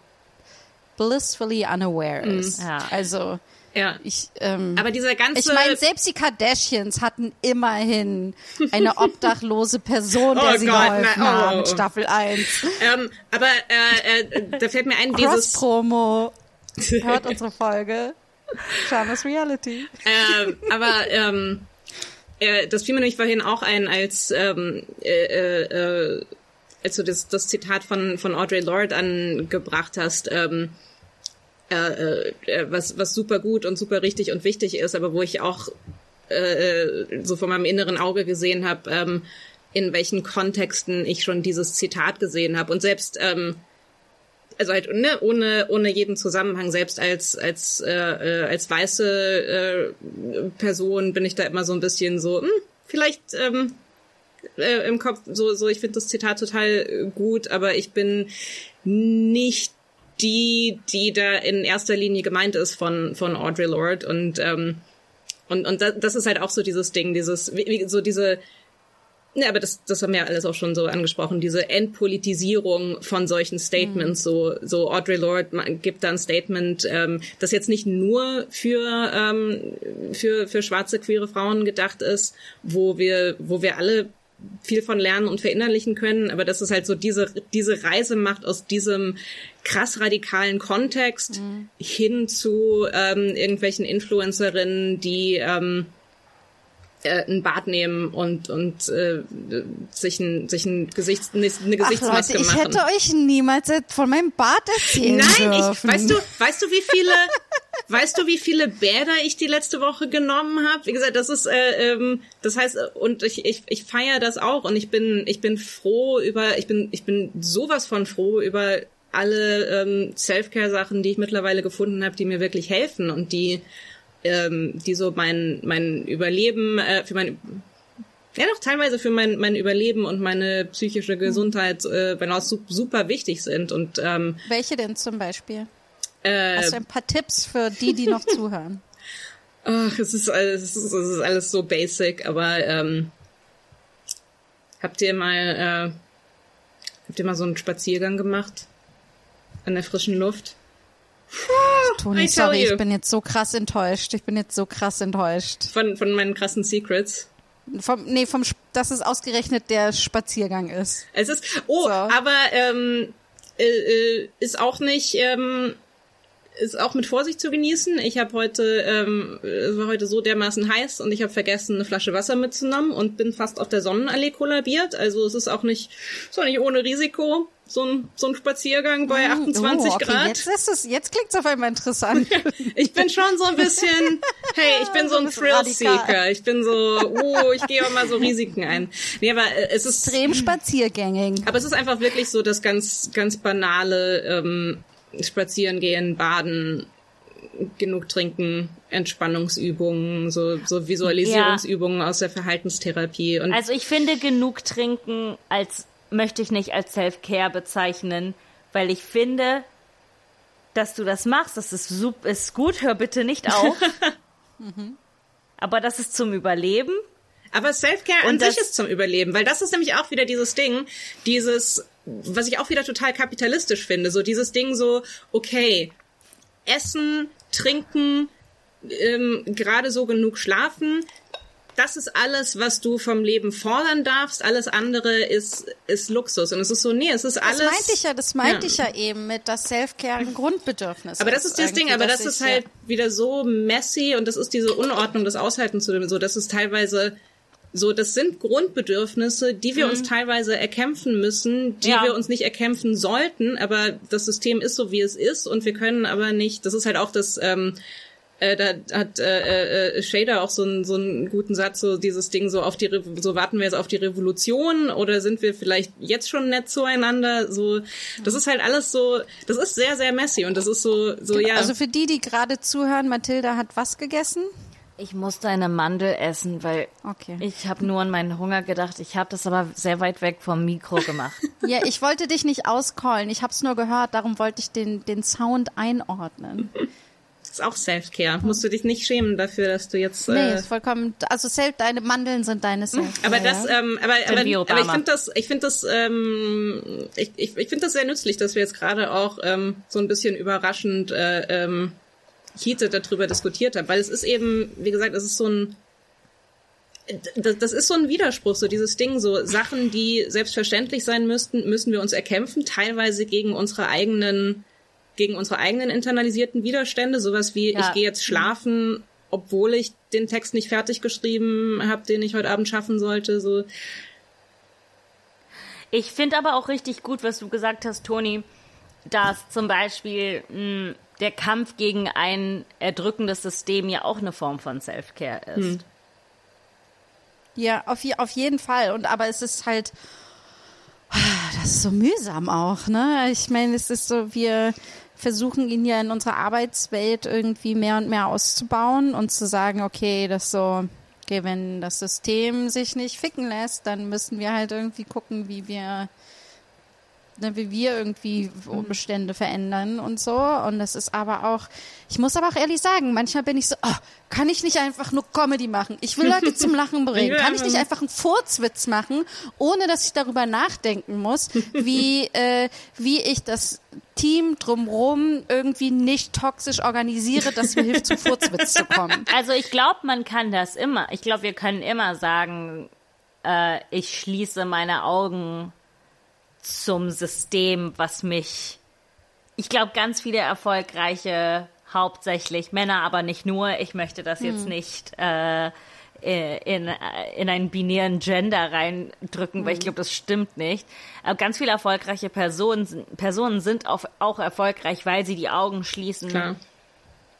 blissfully unaware mhm. ist. Ja. Also ja. Ich, ähm, aber dieser ganze. Ich meine, selbst die Kardashians hatten immerhin eine obdachlose Person, der oh sie Gott, geholfen na, oh. haben, oh. Staffel 1. Ähm, aber äh, äh, da fällt mir ein, dieses. Cross-Promo. Hört unsere Folge. Charmers Reality. Ähm, aber ähm, äh, das fiel mir nämlich vorhin auch ein, als ähm, äh, äh, als du das, das Zitat von, von Audre Lorde angebracht hast, ähm, äh, äh, was, was super gut und super richtig und wichtig ist, aber wo ich auch äh, so von meinem inneren Auge gesehen habe, ähm, in welchen Kontexten ich schon dieses Zitat gesehen habe. Und selbst ähm, also halt ne, ohne ohne jeden Zusammenhang. Selbst als als äh, äh, als weiße äh, Person bin ich da immer so ein bisschen so hm, vielleicht ähm, äh, im Kopf so so ich finde das Zitat total gut aber ich bin nicht die die da in erster Linie gemeint ist von von Audre Lorde. Und ähm, und und das ist halt auch so dieses Ding dieses so diese ja, aber das, das haben wir ja alles auch schon so angesprochen, diese Entpolitisierung von solchen Statements. Mhm. So, so Audre Lorde gibt da ein Statement, ähm, das jetzt nicht nur für, ähm, für, für schwarze, queere Frauen gedacht ist, wo wir, wo wir alle viel von lernen und verinnerlichen können, aber dass es halt so diese, diese Reise macht aus diesem krass radikalen Kontext mhm. hin zu ähm, irgendwelchen Influencerinnen, die ähm, äh, ein Bad nehmen und und äh, sich ein sich ein Gesichts eine Gesichtsmaske Ach Leute, machen. Ich hätte euch niemals von meinem Bad erzählen Nein, dürfen. ich weißt du, weißt du wie viele weißt du wie viele Bäder ich die letzte Woche genommen habe? Wie gesagt, das ist äh, ähm, das heißt und ich ich ich feiere das auch und ich bin ich bin froh über ich bin ich bin sowas von froh über alle ähm, Self-Care Sachen, die ich mittlerweile gefunden habe, die mir wirklich helfen und die ähm, die so mein mein Überleben äh, für mein ja doch teilweise für mein mein Überleben und meine psychische Gesundheit äh, super wichtig sind und ähm, welche denn zum Beispiel? Äh, Hast du ein paar Tipps für die, die noch zuhören? Ach, es ist alles, es ist, es ist alles so basic, aber ähm, habt ihr mal äh, habt ihr mal so einen Spaziergang gemacht an der frischen Luft? Toni, sorry, ich bin jetzt so krass enttäuscht. Ich bin jetzt so krass enttäuscht. Von, von meinen krassen Secrets. Vom, nee, vom, dass es ausgerechnet der Spaziergang ist. Es ist, oh, so. aber ähm, äh, äh, ist auch nicht, ähm, ist auch mit Vorsicht zu genießen. Ich habe heute, ähm, es war heute so dermaßen heiß und ich habe vergessen, eine Flasche Wasser mitzunehmen und bin fast auf der Sonnenallee kollabiert. Also es ist auch nicht, ist auch nicht ohne Risiko. So ein, so ein Spaziergang bei 28 oh, okay. Grad. Jetzt, ist es, jetzt klingt's auf einmal interessant. ich bin schon so ein bisschen, hey, ich bin so ein Thrill-Seeker. Ich bin so, oh, ich gehe auch mal so Risiken ein. Nee, aber äh, es ist... Extrem spaziergängig. Aber es ist einfach wirklich so das ganz, ganz banale ähm, Spazieren gehen, baden, genug trinken, Entspannungsübungen, so, so Visualisierungsübungen ja. aus der Verhaltenstherapie. Und also ich finde genug trinken als möchte ich nicht als Self-Care bezeichnen, weil ich finde, dass du das machst, das ist, super, ist gut, hör bitte nicht auf. mhm. Aber das ist zum Überleben. Aber Self-Care an sich ist zum Überleben, weil das ist nämlich auch wieder dieses Ding, dieses, was ich auch wieder total kapitalistisch finde, so dieses Ding so, okay, essen, trinken, ähm, gerade so genug schlafen, das ist alles, was du vom Leben fordern darfst. Alles andere ist, ist Luxus. Und es ist so, nee, es ist alles. Das meinte ich ja, das meinte ja. ich ja eben mit, dass Selfcare ein Grundbedürfnis Aber das ist das Ding, aber das ist halt ja. wieder so messy und das ist diese Unordnung, das Aushalten zu dem, so, das ist teilweise, so, das sind Grundbedürfnisse, die wir mhm. uns teilweise erkämpfen müssen, die ja. wir uns nicht erkämpfen sollten, aber das System ist so, wie es ist und wir können aber nicht, das ist halt auch das, ähm, äh, da hat äh, äh, Shader auch so einen so einen guten Satz, so dieses Ding so auf die Re so warten wir jetzt auf die Revolution oder sind wir vielleicht jetzt schon nett zueinander? So, das ist halt alles so, das ist sehr sehr messy und das ist so so ja. Also für die, die gerade zuhören, Mathilda hat was gegessen? Ich musste eine Mandel essen, weil okay. ich habe nur an meinen Hunger gedacht. Ich habe das aber sehr weit weg vom Mikro gemacht. ja, ich wollte dich nicht auscallen. Ich habe es nur gehört, darum wollte ich den, den Sound einordnen ist auch Self-Care. Musst du dich nicht schämen dafür, dass du jetzt. Äh nee, ist vollkommen. Also selbst deine Mandeln sind deine Self-Care. Aber das, ähm, aber, aber, aber ich finde das, ich finde das, ähm, ich, ich, ich finde das sehr nützlich, dass wir jetzt gerade auch ähm, so ein bisschen überraschend äh, ähm, heated darüber diskutiert haben, weil es ist eben, wie gesagt, es ist so ein das, das ist so ein Widerspruch, so dieses Ding, so Sachen, die selbstverständlich sein müssten, müssen wir uns erkämpfen, teilweise gegen unsere eigenen gegen unsere eigenen internalisierten Widerstände, sowas wie ja. ich gehe jetzt schlafen, obwohl ich den Text nicht fertig geschrieben habe, den ich heute Abend schaffen sollte, so. Ich finde aber auch richtig gut, was du gesagt hast, Toni, dass zum Beispiel mh, hm, der Kampf gegen ein erdrückendes System ja auch eine Form von Self-Care ist. Hm. Ja, auf, auf jeden Fall. Und aber es ist halt, das ist so mühsam auch, ne? Ich meine, es ist so, wir, versuchen ihn ja in unserer Arbeitswelt irgendwie mehr und mehr auszubauen und zu sagen, okay, das so, okay, wenn das System sich nicht ficken lässt, dann müssen wir halt irgendwie gucken, wie wir ne, wie wir irgendwie Umstände verändern und so. Und das ist aber auch, ich muss aber auch ehrlich sagen, manchmal bin ich so, oh, kann ich nicht einfach nur Comedy machen? Ich will Leute zum Lachen bringen. Kann ich nicht einfach einen Furzwitz machen, ohne dass ich darüber nachdenken muss, wie, äh, wie ich das Team drumherum irgendwie nicht toxisch organisiere, dass mir hilft, zum Furzwitz zu kommen. Also ich glaube, man kann das immer. Ich glaube, wir können immer sagen, äh, ich schließe meine Augen zum System, was mich, ich glaube, ganz viele erfolgreiche, hauptsächlich Männer, aber nicht nur, ich möchte das jetzt hm. nicht äh, äh, in, äh, in einen binären Gender reindrücken, mhm. weil ich mhm. glaube, das stimmt nicht. Aber ganz viele erfolgreiche Personen, Personen sind auch, auch erfolgreich, weil sie die Augen schließen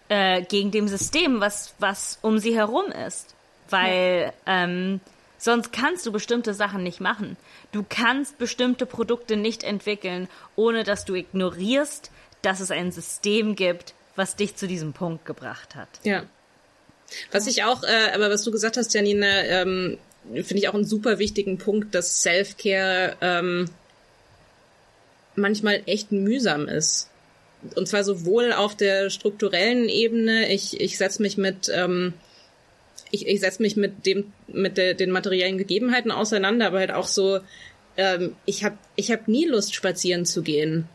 äh, gegen dem System, was, was um sie herum ist. Weil ja. ähm, sonst kannst du bestimmte Sachen nicht machen. Du kannst bestimmte Produkte nicht entwickeln, ohne dass du ignorierst, dass es ein System gibt, was dich zu diesem Punkt gebracht hat. Ja. Was ich auch, äh, aber was du gesagt hast, Janine, ähm, finde ich auch einen super wichtigen Punkt, dass Self-Care ähm, manchmal echt mühsam ist. Und zwar sowohl auf der strukturellen Ebene, ich, ich setze mich mit, ähm, ich, ich setze mich mit dem, mit der, den materiellen Gegebenheiten auseinander, aber halt auch so, ähm, ich habe ich hab nie Lust, spazieren zu gehen.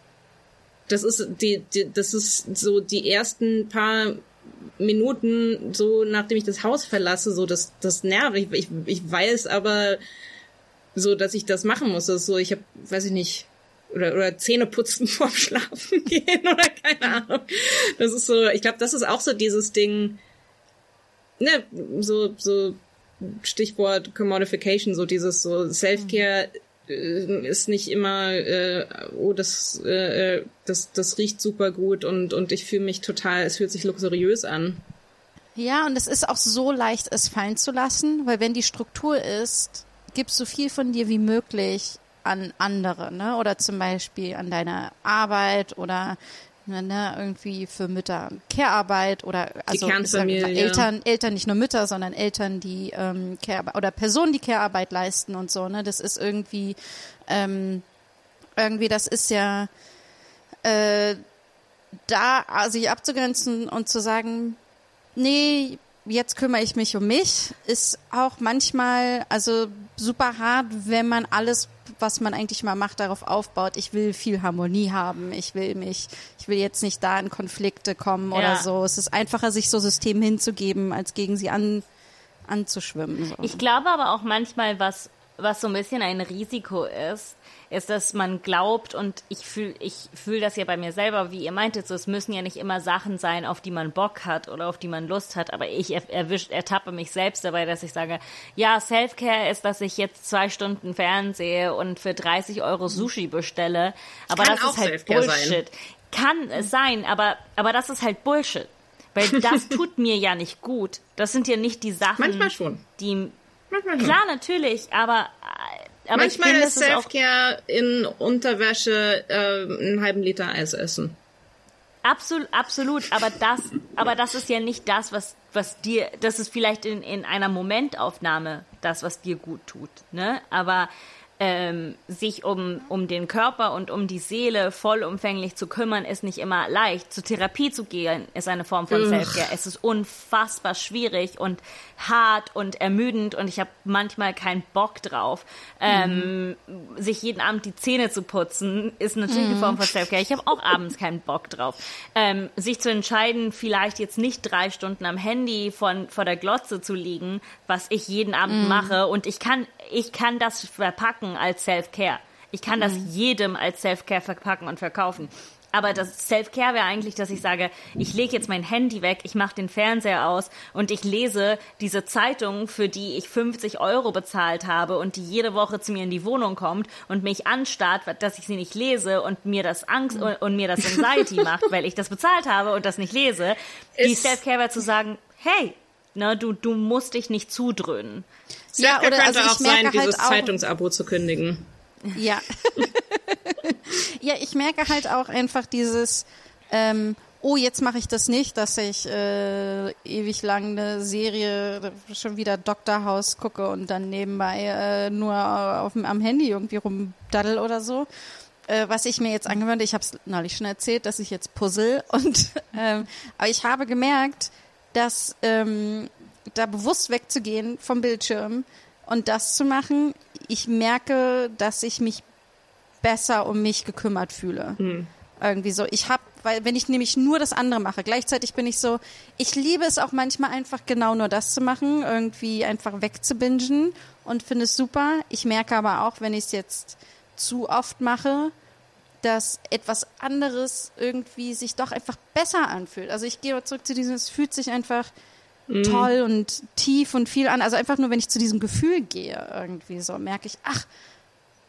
Das ist die, die, das ist so die ersten paar Minuten, so nachdem ich das Haus verlasse, so das, das nervt. Ich, ich, ich weiß aber so, dass ich das machen muss. Das ist so, ich habe, weiß ich nicht, oder, oder Zähne putzen vorm Schlafen gehen oder keine Ahnung. Das ist so, ich glaube, das ist auch so dieses Ding, ne, so, so Stichwort Commodification, so dieses so Self-Care äh, ist nicht immer, äh, oh, das, äh, das, das riecht super gut und, und ich fühle mich total, es fühlt sich luxuriös an. Ja, und es ist auch so leicht, es fallen zu lassen, weil wenn die Struktur ist, gibst so viel von dir wie möglich an andere, ne? Oder zum Beispiel an deine Arbeit oder Ne, irgendwie für Mütter Care-Arbeit oder also Eltern, Eltern, nicht nur Mütter, sondern Eltern, die ähm, Care oder Personen, die Care-Arbeit leisten und so. Ne, das ist irgendwie ähm, irgendwie, das ist ja äh, da sich abzugrenzen und zu sagen, nee, jetzt kümmere ich mich um mich, ist auch manchmal also super hart, wenn man alles was man eigentlich mal macht, darauf aufbaut, ich will viel Harmonie haben, ich will mich, ich will jetzt nicht da in Konflikte kommen ja. oder so. Es ist einfacher, sich so Systemen hinzugeben, als gegen sie an, anzuschwimmen. So. Ich glaube aber auch manchmal, was, was so ein bisschen ein Risiko ist, ist, dass man glaubt und ich fühle ich fühl das ja bei mir selber, wie ihr meintet, so es müssen ja nicht immer Sachen sein, auf die man Bock hat oder auf die man Lust hat, aber ich erwischt, ertappe mich selbst dabei, dass ich sage, ja, Selfcare ist, dass ich jetzt zwei Stunden Fernsehe und für 30 Euro Sushi bestelle, aber Kann das ist halt Bullshit. Sein. Kann es sein, aber, aber das ist halt Bullshit. Weil das tut mir ja nicht gut. Das sind ja nicht die Sachen, die. Klar, natürlich, aber aber Manchmal ist Selfcare in Unterwäsche äh, einen halben Liter Eis essen. Absolut, absolut. Aber das, aber das ist ja nicht das, was, was dir, das ist vielleicht in, in einer Momentaufnahme das, was dir gut tut, ne? Aber ähm, sich um, um den Körper und um die Seele vollumfänglich zu kümmern, ist nicht immer leicht. Zur Therapie zu gehen, ist eine Form von Selfcare. Es ist unfassbar schwierig und hart und ermüdend und ich habe manchmal keinen Bock drauf. Ähm, mhm. Sich jeden Abend die Zähne zu putzen, ist natürlich mhm. eine Form von Selfcare. Ich habe auch abends keinen Bock drauf. Ähm, sich zu entscheiden, vielleicht jetzt nicht drei Stunden am Handy von, vor der Glotze zu liegen, was ich jeden Abend mhm. mache und ich kann, ich kann das verpacken als Self-Care. Ich kann das mhm. jedem als Self-Care verpacken und verkaufen. Aber das Self-Care wäre eigentlich, dass ich sage, ich lege jetzt mein Handy weg, ich mache den Fernseher aus und ich lese diese Zeitung, für die ich 50 Euro bezahlt habe und die jede Woche zu mir in die Wohnung kommt und mich anstarrt, dass ich sie nicht lese und mir das Angst mhm. und, und mir das Anxiety macht, weil ich das bezahlt habe und das nicht lese. die Self-Care wäre zu sagen, hey, ne, du, du musst dich nicht zudröhnen. Ja, oder könnte also auch sein, halt dieses Zeitungsabo zu kündigen. Ja. ja, ich merke halt auch einfach dieses, ähm, oh, jetzt mache ich das nicht, dass ich äh, ewig lang eine Serie, schon wieder Dr. House gucke und dann nebenbei äh, nur auf, am Handy irgendwie rumdaddel oder so. Äh, was ich mir jetzt angewöhnt, ich habe es neulich schon erzählt, dass ich jetzt puzzle und ähm, aber ich habe gemerkt, dass ähm, da bewusst wegzugehen vom Bildschirm und das zu machen, ich merke, dass ich mich besser um mich gekümmert fühle. Mhm. Irgendwie so. Ich habe, weil wenn ich nämlich nur das andere mache, gleichzeitig bin ich so, ich liebe es auch manchmal einfach genau nur das zu machen, irgendwie einfach wegzubingen und finde es super. Ich merke aber auch, wenn ich es jetzt zu oft mache, dass etwas anderes irgendwie sich doch einfach besser anfühlt. Also ich gehe zurück zu diesem, es fühlt sich einfach mhm. toll und tief und viel an. Also einfach nur, wenn ich zu diesem Gefühl gehe, irgendwie so, merke ich, ach,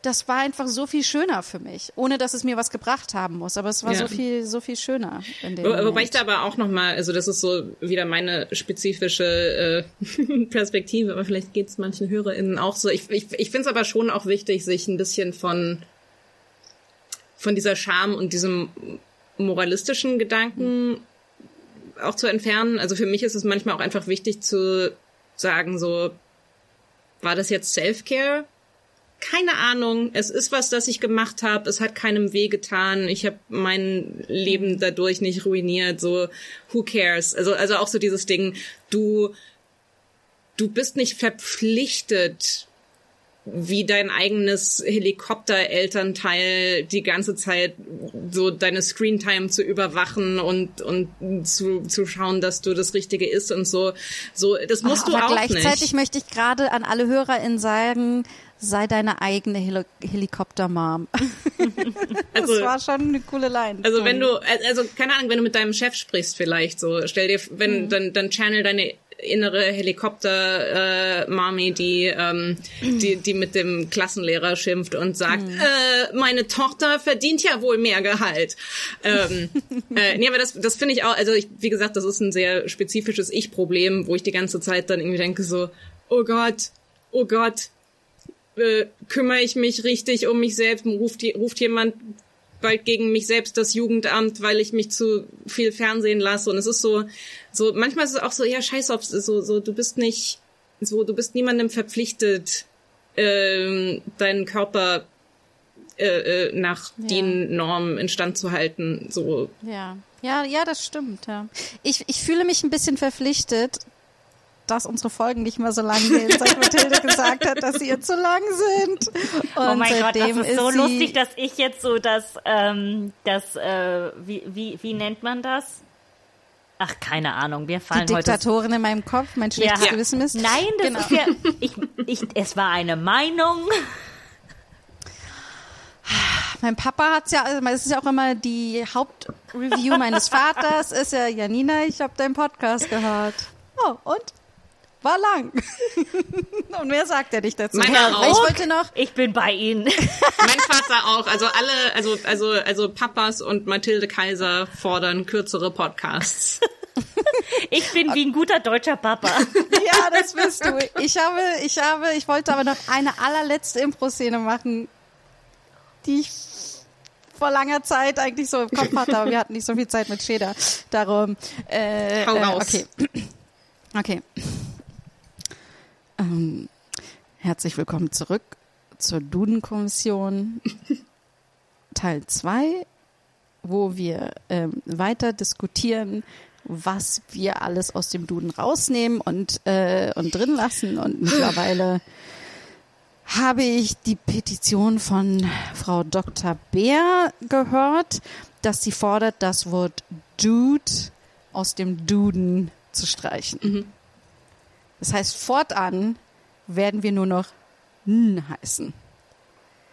das war einfach so viel schöner für mich, ohne dass es mir was gebracht haben muss. Aber es war ja. so viel, so viel schöner. In dem Wo, wobei ich da aber auch noch mal, also das ist so wieder meine spezifische äh, Perspektive, aber vielleicht geht es manchen HörerInnen auch so. Ich, ich, ich finde es aber schon auch wichtig, sich ein bisschen von von dieser Scham und diesem moralistischen Gedanken. Auch zu entfernen. Also für mich ist es manchmal auch einfach wichtig zu sagen, so, war das jetzt Self-Care? Keine Ahnung. Es ist was, das ich gemacht habe. Es hat keinem weh getan. Ich habe mein Leben dadurch nicht ruiniert. So, who cares? Also, also auch so dieses Ding, du, du bist nicht verpflichtet, wie dein eigenes Helikopter-Elternteil die ganze Zeit so deine Screentime zu überwachen und und zu, zu schauen, dass du das Richtige isst und so. So, das musst aber du auch gleichzeitig nicht. möchte ich gerade an alle HörerInnen sagen, sei deine eigene Hel Helikopter-Mom. Also, das war schon eine coole Line. Also wenn du, also keine Ahnung, wenn du mit deinem Chef sprichst vielleicht so, stell dir, wenn, mhm. dann, dann channel deine innere Helikopter-Mami, äh, die, ähm, die, die mit dem Klassenlehrer schimpft und sagt, mhm. äh, meine Tochter verdient ja wohl mehr Gehalt. Ähm, äh, nee, aber das, das finde ich auch, also ich, wie gesagt, das ist ein sehr spezifisches Ich-Problem, wo ich die ganze Zeit dann irgendwie denke so, oh Gott, oh Gott, äh, kümmere ich mich richtig um mich selbst, ruft, ruft jemand bald gegen mich selbst das Jugendamt, weil ich mich zu viel Fernsehen lasse. Und es ist so, so, manchmal ist es auch so, ja, scheiß auf, so, so, du bist nicht, so, du bist niemandem verpflichtet, ähm, deinen Körper äh, äh, nach ja. den Normen instand zu halten. So. Ja, ja, ja, das stimmt. Ja. Ich, ich fühle mich ein bisschen verpflichtet, dass unsere Folgen nicht mehr so lang gehen, seit Mathilde gesagt hat, dass sie ihr zu lang sind. Und oh mein Gott, das ist, ist so lustig, dass ich jetzt so das, ähm, das, äh, wie, wie, wie nennt man das? Ach, keine Ahnung, wir fallen Die Diktatorin heute in meinem Kopf, mein schlechtes ja. Gewissen ist. Nein, das genau. ist ja, ich, ich, es war eine Meinung. Mein Papa hat's ja, also es ist ja auch immer die Hauptreview meines Vaters, ist ja Janina, ich habe deinen Podcast gehört. Oh, und? War lang. Und mehr sagt er nicht dazu. Meiner auch. Ich wollte noch. Ich bin bei Ihnen. mein Vater auch. Also alle, also, also, also Papas und Mathilde Kaiser fordern kürzere Podcasts. Ich bin wie ein guter deutscher Papa. Ja, das bist du. Ich habe, ich habe, ich wollte aber noch eine allerletzte Impro-Szene machen, die ich vor langer Zeit eigentlich so im Kopf hatte, aber wir hatten nicht so viel Zeit mit Scheder. Darum. Äh, Hau raus. Äh, okay. Okay. Ähm, herzlich willkommen zurück zur Duden-Kommission Teil 2, wo wir ähm, weiter diskutieren, was wir alles aus dem Duden rausnehmen und, äh, und drin lassen. Und mittlerweile habe ich die Petition von Frau Dr. Bär gehört, dass sie fordert, das Wort Dude aus dem Duden zu streichen. Mhm. Das heißt, fortan werden wir nur noch N heißen.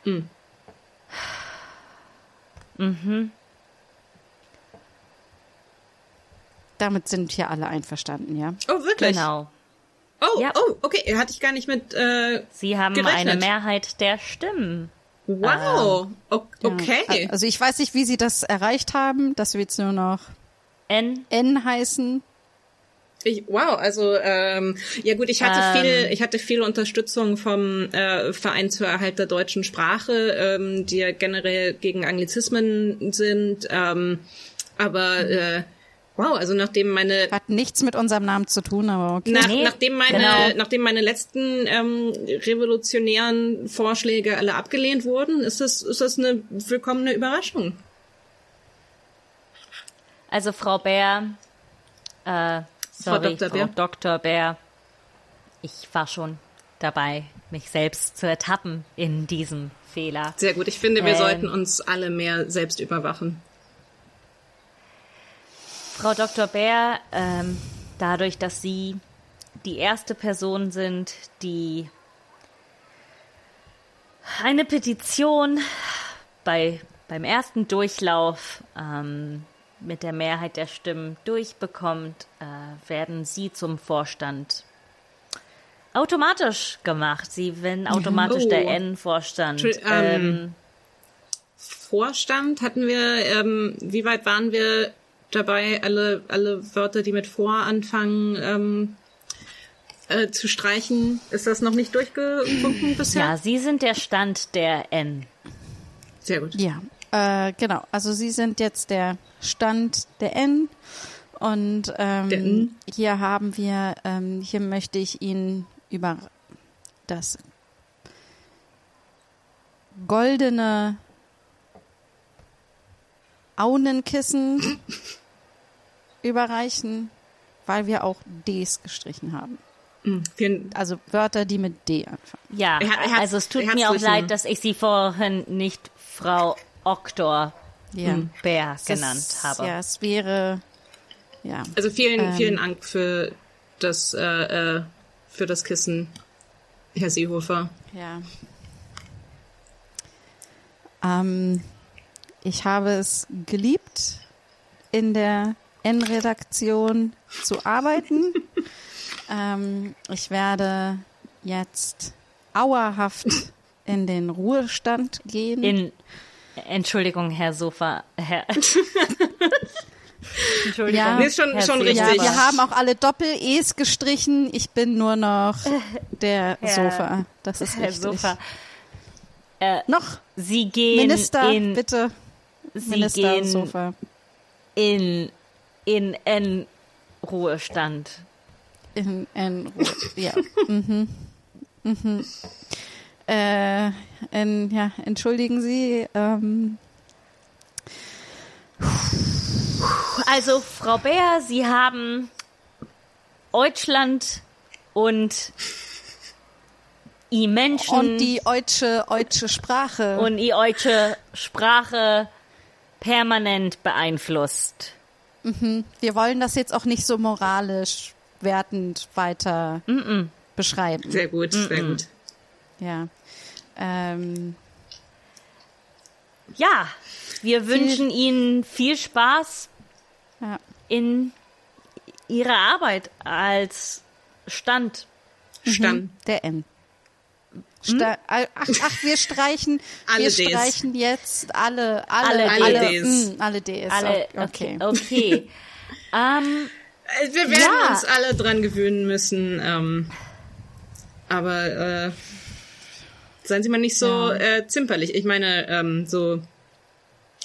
Mhm. Mhm. Damit sind hier alle einverstanden, ja? Oh, wirklich? Genau. Oh, ja. oh, okay, hatte ich gar nicht mit. Äh, Sie haben gerechnet. eine Mehrheit der Stimmen. Wow, ähm, okay. Ja, also ich weiß nicht, wie Sie das erreicht haben, dass wir jetzt nur noch N, N heißen. Ich, wow, also ähm, ja gut, ich hatte ähm. viel, ich hatte viel Unterstützung vom äh, Verein zur Erhalt der deutschen Sprache, ähm, die ja generell gegen Anglizismen sind, ähm, aber mhm. äh, Wow, also nachdem meine hat nichts mit unserem Namen zu tun, aber okay. Nach, nee, nachdem meine genau. nachdem meine letzten ähm, revolutionären Vorschläge alle abgelehnt wurden, ist das ist das eine willkommene Überraschung. Also Frau Bär, äh, Sorry, Frau Dr. Bär. Frau Dr. Bär. Ich war schon dabei, mich selbst zu ertappen in diesem Fehler. Sehr gut. Ich finde, wir ähm, sollten uns alle mehr selbst überwachen. Frau Dr. Bär, ähm, dadurch, dass Sie die erste Person sind, die eine Petition bei, beim ersten Durchlauf ähm, mit der Mehrheit der Stimmen durchbekommt, äh, werden Sie zum Vorstand automatisch gemacht. Sie werden automatisch oh. der N-Vorstand. Ähm, ähm, Vorstand hatten wir, ähm, wie weit waren wir dabei, alle, alle Wörter, die mit vor anfangen, ähm, äh, zu streichen? Ist das noch nicht durchgewunken bisher? Ja, Sie sind der Stand der N. Sehr gut. Ja, äh, genau. Also Sie sind jetzt der Stand der N. Und ähm, hier haben wir, ähm, hier möchte ich Ihnen über das goldene Aunenkissen überreichen, weil wir auch Ds gestrichen haben. Mhm. Also Wörter, die mit D anfangen. Ja, also es tut mir auch leid, dass ich sie vorhin nicht Frau Oktor ja. Bär genannt das, habe. Ja, es wäre ja. Also vielen, ähm, vielen Dank für das äh, äh, für das Kissen, Herr Seehofer. Ja. Ähm, ich habe es geliebt, in der N-Redaktion zu arbeiten. ähm, ich werde jetzt auerhaft in den Ruhestand gehen. In Entschuldigung, Herr Sofa, Herr. Entschuldigung. Ja, ist schon, Herr schon richtig. Ja, wir haben auch alle Doppel-E's gestrichen. Ich bin nur noch der Herr, Sofa. Das ist Herr richtig. Sofa. Äh, noch. Sie gehen Minister, in, bitte. Sie Minister gehen Sofa. in in N Ruhestand. In N Ruhe, ja. mhm. Mhm. Äh, in, ja, entschuldigen Sie. Ähm. Also, Frau Bär, Sie haben Deutschland und i Menschen und die deutsche deutsche Sprache und die deutsche Sprache permanent beeinflusst. Mhm. Wir wollen das jetzt auch nicht so moralisch wertend weiter mm -mm. beschreiben. Sehr gut, mm sehr gut. Ja. Ähm. Ja, wir viel wünschen Ihnen viel Spaß ja. in Ihrer Arbeit als Stand. Stand. Mhm. Der N. Sta ach, ach, wir streichen, alle wir Ds. streichen jetzt alle, alle, alle, alle Ds. Mh, hm, alle Ds. Alle, okay. Okay. ähm, wir werden ja. uns alle dran gewöhnen müssen. Ähm, aber äh, seien Sie mal nicht so ja. äh, zimperlich. Ich meine, ähm, so.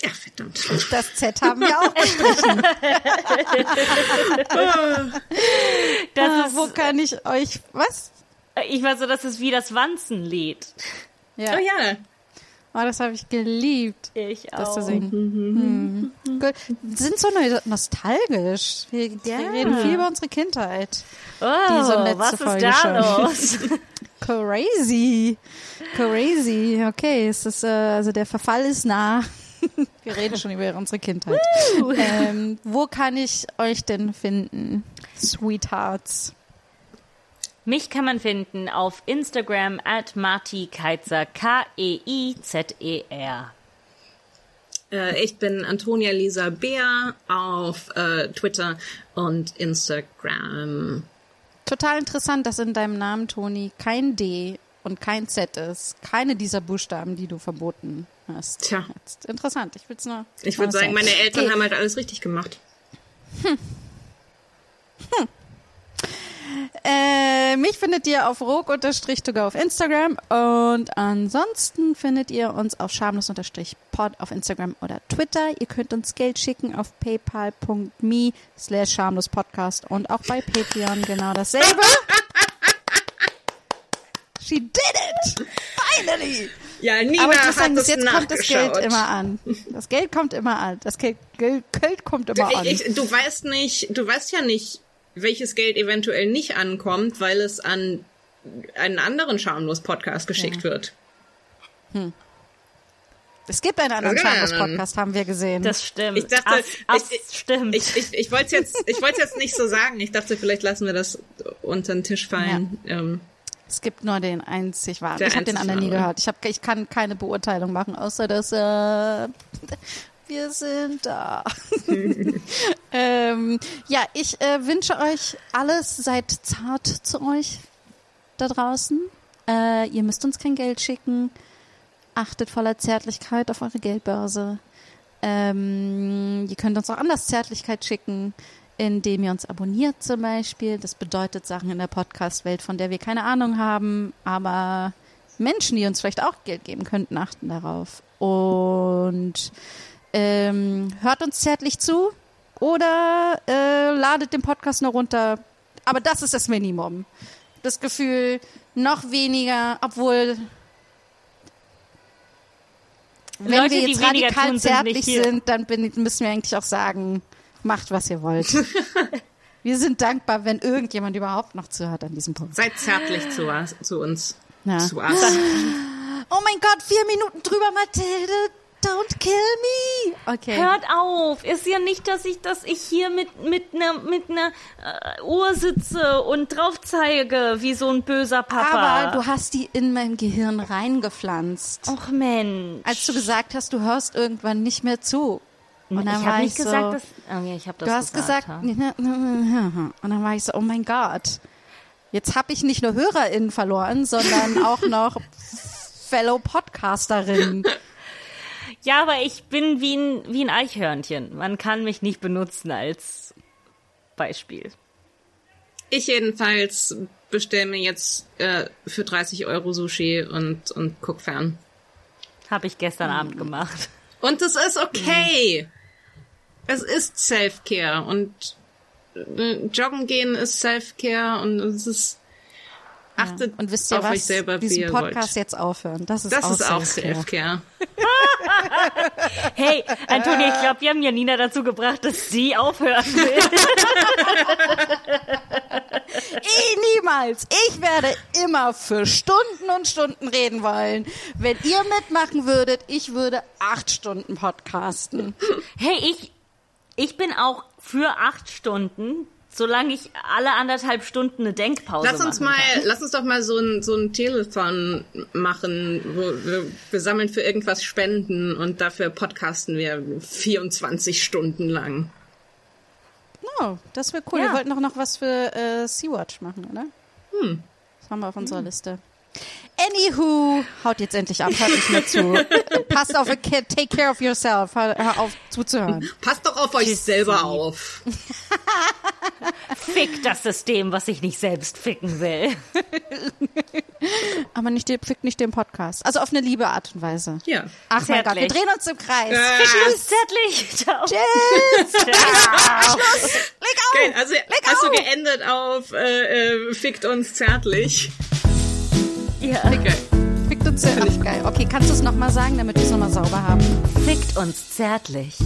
Ja, verdammt. Das Z haben wir auch gestrichen. das ah, ist, wo kann ich euch was? Ich weiß so, das ist wie das Wanzenlied. Ja. Oh ja. Oh, das habe ich geliebt. Ich das auch. zu singen. Mhm. Mhm. Gut. Sind so nostalgisch. Wir, ja. reden viel über unsere Kindheit. Oh, was ist Folge da schon. los? Crazy. Crazy. Okay, es ist, äh, also der Verfall ist nah. Wir reden schon über unsere Kindheit. Ähm, wo kann ich euch denn finden, Sweethearts? Mich kann man finden auf Instagram at Marti Keizer, K-E-I-Z-E-R. Äh, ich bin Antonia Lisa Beer auf äh, Twitter und Instagram. Total interessant, dass in deinem Namen, Toni, kein D und kein Z ist. Keine dieser Buchstaben, die du verboten hast. Tja. Jetzt interessant. Ich will's nur. Ich würde sagen, meine Eltern okay. haben halt alles richtig gemacht. Hm. Hm. Äh, mich findet ihr auf rog-to auf Instagram und ansonsten findet ihr uns auf schamlos-pod auf Instagram oder Twitter. Ihr könnt uns Geld schicken auf paypal.me slash schamlospodcast und auch bei Patreon genau dasselbe. She did it! Finally! Ja, Nina Aber hat sagen, das jetzt kommt das Geld immer an. Das Geld kommt immer an. Das Geld, Geld, kommt immer ich, an. Ich, du weißt nicht, du weißt ja nicht, welches Geld eventuell nicht ankommt, weil es an einen anderen Schamlos-Podcast geschickt ja. wird. Hm. Es gibt einen anderen Schamlos-Podcast, haben wir gesehen. Das stimmt. Ich dachte, As, As, ich, ich, stimmt. Ich, ich, ich wollte es jetzt, ich wollte jetzt nicht so sagen. Ich dachte, vielleicht lassen wir das unter den Tisch fallen. Ja. Ähm, es gibt nur den einzig wahren. Ich habe den anderen nie gehört. Ich, hab, ich kann keine Beurteilung machen, außer dass äh, Wir sind da. ähm, ja, ich äh, wünsche euch alles. Seid zart zu euch da draußen. Äh, ihr müsst uns kein Geld schicken. Achtet voller Zärtlichkeit auf eure Geldbörse. Ähm, ihr könnt uns auch anders Zärtlichkeit schicken, indem ihr uns abonniert zum Beispiel. Das bedeutet Sachen in der Podcast-Welt, von der wir keine Ahnung haben, aber Menschen, die uns vielleicht auch Geld geben könnten, achten darauf. Und ähm, hört uns zärtlich zu oder äh, ladet den Podcast nur runter. Aber das ist das Minimum. Das Gefühl, noch weniger, obwohl wenn Leute, wir jetzt radikal tun, zärtlich sind, sind dann bin, müssen wir eigentlich auch sagen, macht, was ihr wollt. wir sind dankbar, wenn irgendjemand überhaupt noch zuhört an diesem Punkt. Seid zärtlich zu, zu uns. Ja. Zu uns. Oh mein Gott, vier Minuten drüber, Mathilde. Don't kill me. Okay. Hört auf. Ist ja nicht, dass ich, dass ich hier mit mit einer mit einer äh, Uhr sitze und drauf zeige, wie so ein böser Papa. Aber du hast die in mein Gehirn reingepflanzt. Och Mensch. Als du gesagt hast, du hörst irgendwann nicht mehr zu. Und dann ich habe nicht so, gesagt, dass. Oh ja, ich habe das Du hast gesagt. gesagt und dann war ich so, oh mein Gott. Jetzt habe ich nicht nur HörerInnen verloren, sondern auch noch Fellow Podcasterinnen. Ja, aber ich bin wie ein, wie ein Eichhörnchen. Man kann mich nicht benutzen als Beispiel. Ich jedenfalls bestelle mir jetzt äh, für 30 Euro Sushi und, und guck fern. Habe ich gestern mhm. Abend gemacht. Und es ist okay. Mhm. Es ist Self-Care und äh, Joggen gehen ist Self-Care und es ist Achtet ja. Und wisst ihr auf was? euch selber, diesen Podcast wollt. jetzt aufhören. Das ist das auch ist auch Selfcare. hey, Antonia, ich glaube, wir haben Janina dazu gebracht, dass sie aufhören will. ich niemals. Ich werde immer für Stunden und Stunden reden wollen. Wenn ihr mitmachen würdet, ich würde acht Stunden podcasten. Hey, ich, ich bin auch für acht Stunden solange ich alle anderthalb Stunden eine Denkpause lass uns mal, kann. Lass uns doch mal so ein, so ein Telefon machen, wo wir, wir sammeln für irgendwas Spenden und dafür podcasten wir 24 Stunden lang. Oh, das wäre cool. Ja. Wir wollten auch noch was für äh, Sea-Watch machen, oder? Hm. Das haben wir auf unserer hm. Liste. Anywho, haut jetzt endlich ab, hört nicht mehr zu. Passt auf, take care of yourself, hör auf zuzuhören. Passt doch auf euch Tschüss. selber auf. Fick das System, was ich nicht selbst ficken will. Aber nicht, fick nicht den Podcast. Also auf eine liebe Art und Weise. Ja. Ach mein Gott, wir drehen uns im Kreis. Äh, uns zärtlich. Ciao. Tschüss. Ciao. Schluss. Leg auf. Okay, also Leg hast auf. du geendet auf äh, äh, fickt uns zärtlich. Ja. Okay. Fickt uns zärtlich. Geil. Okay, kannst du es nochmal sagen, damit wir es nochmal sauber haben? Fickt uns zärtlich.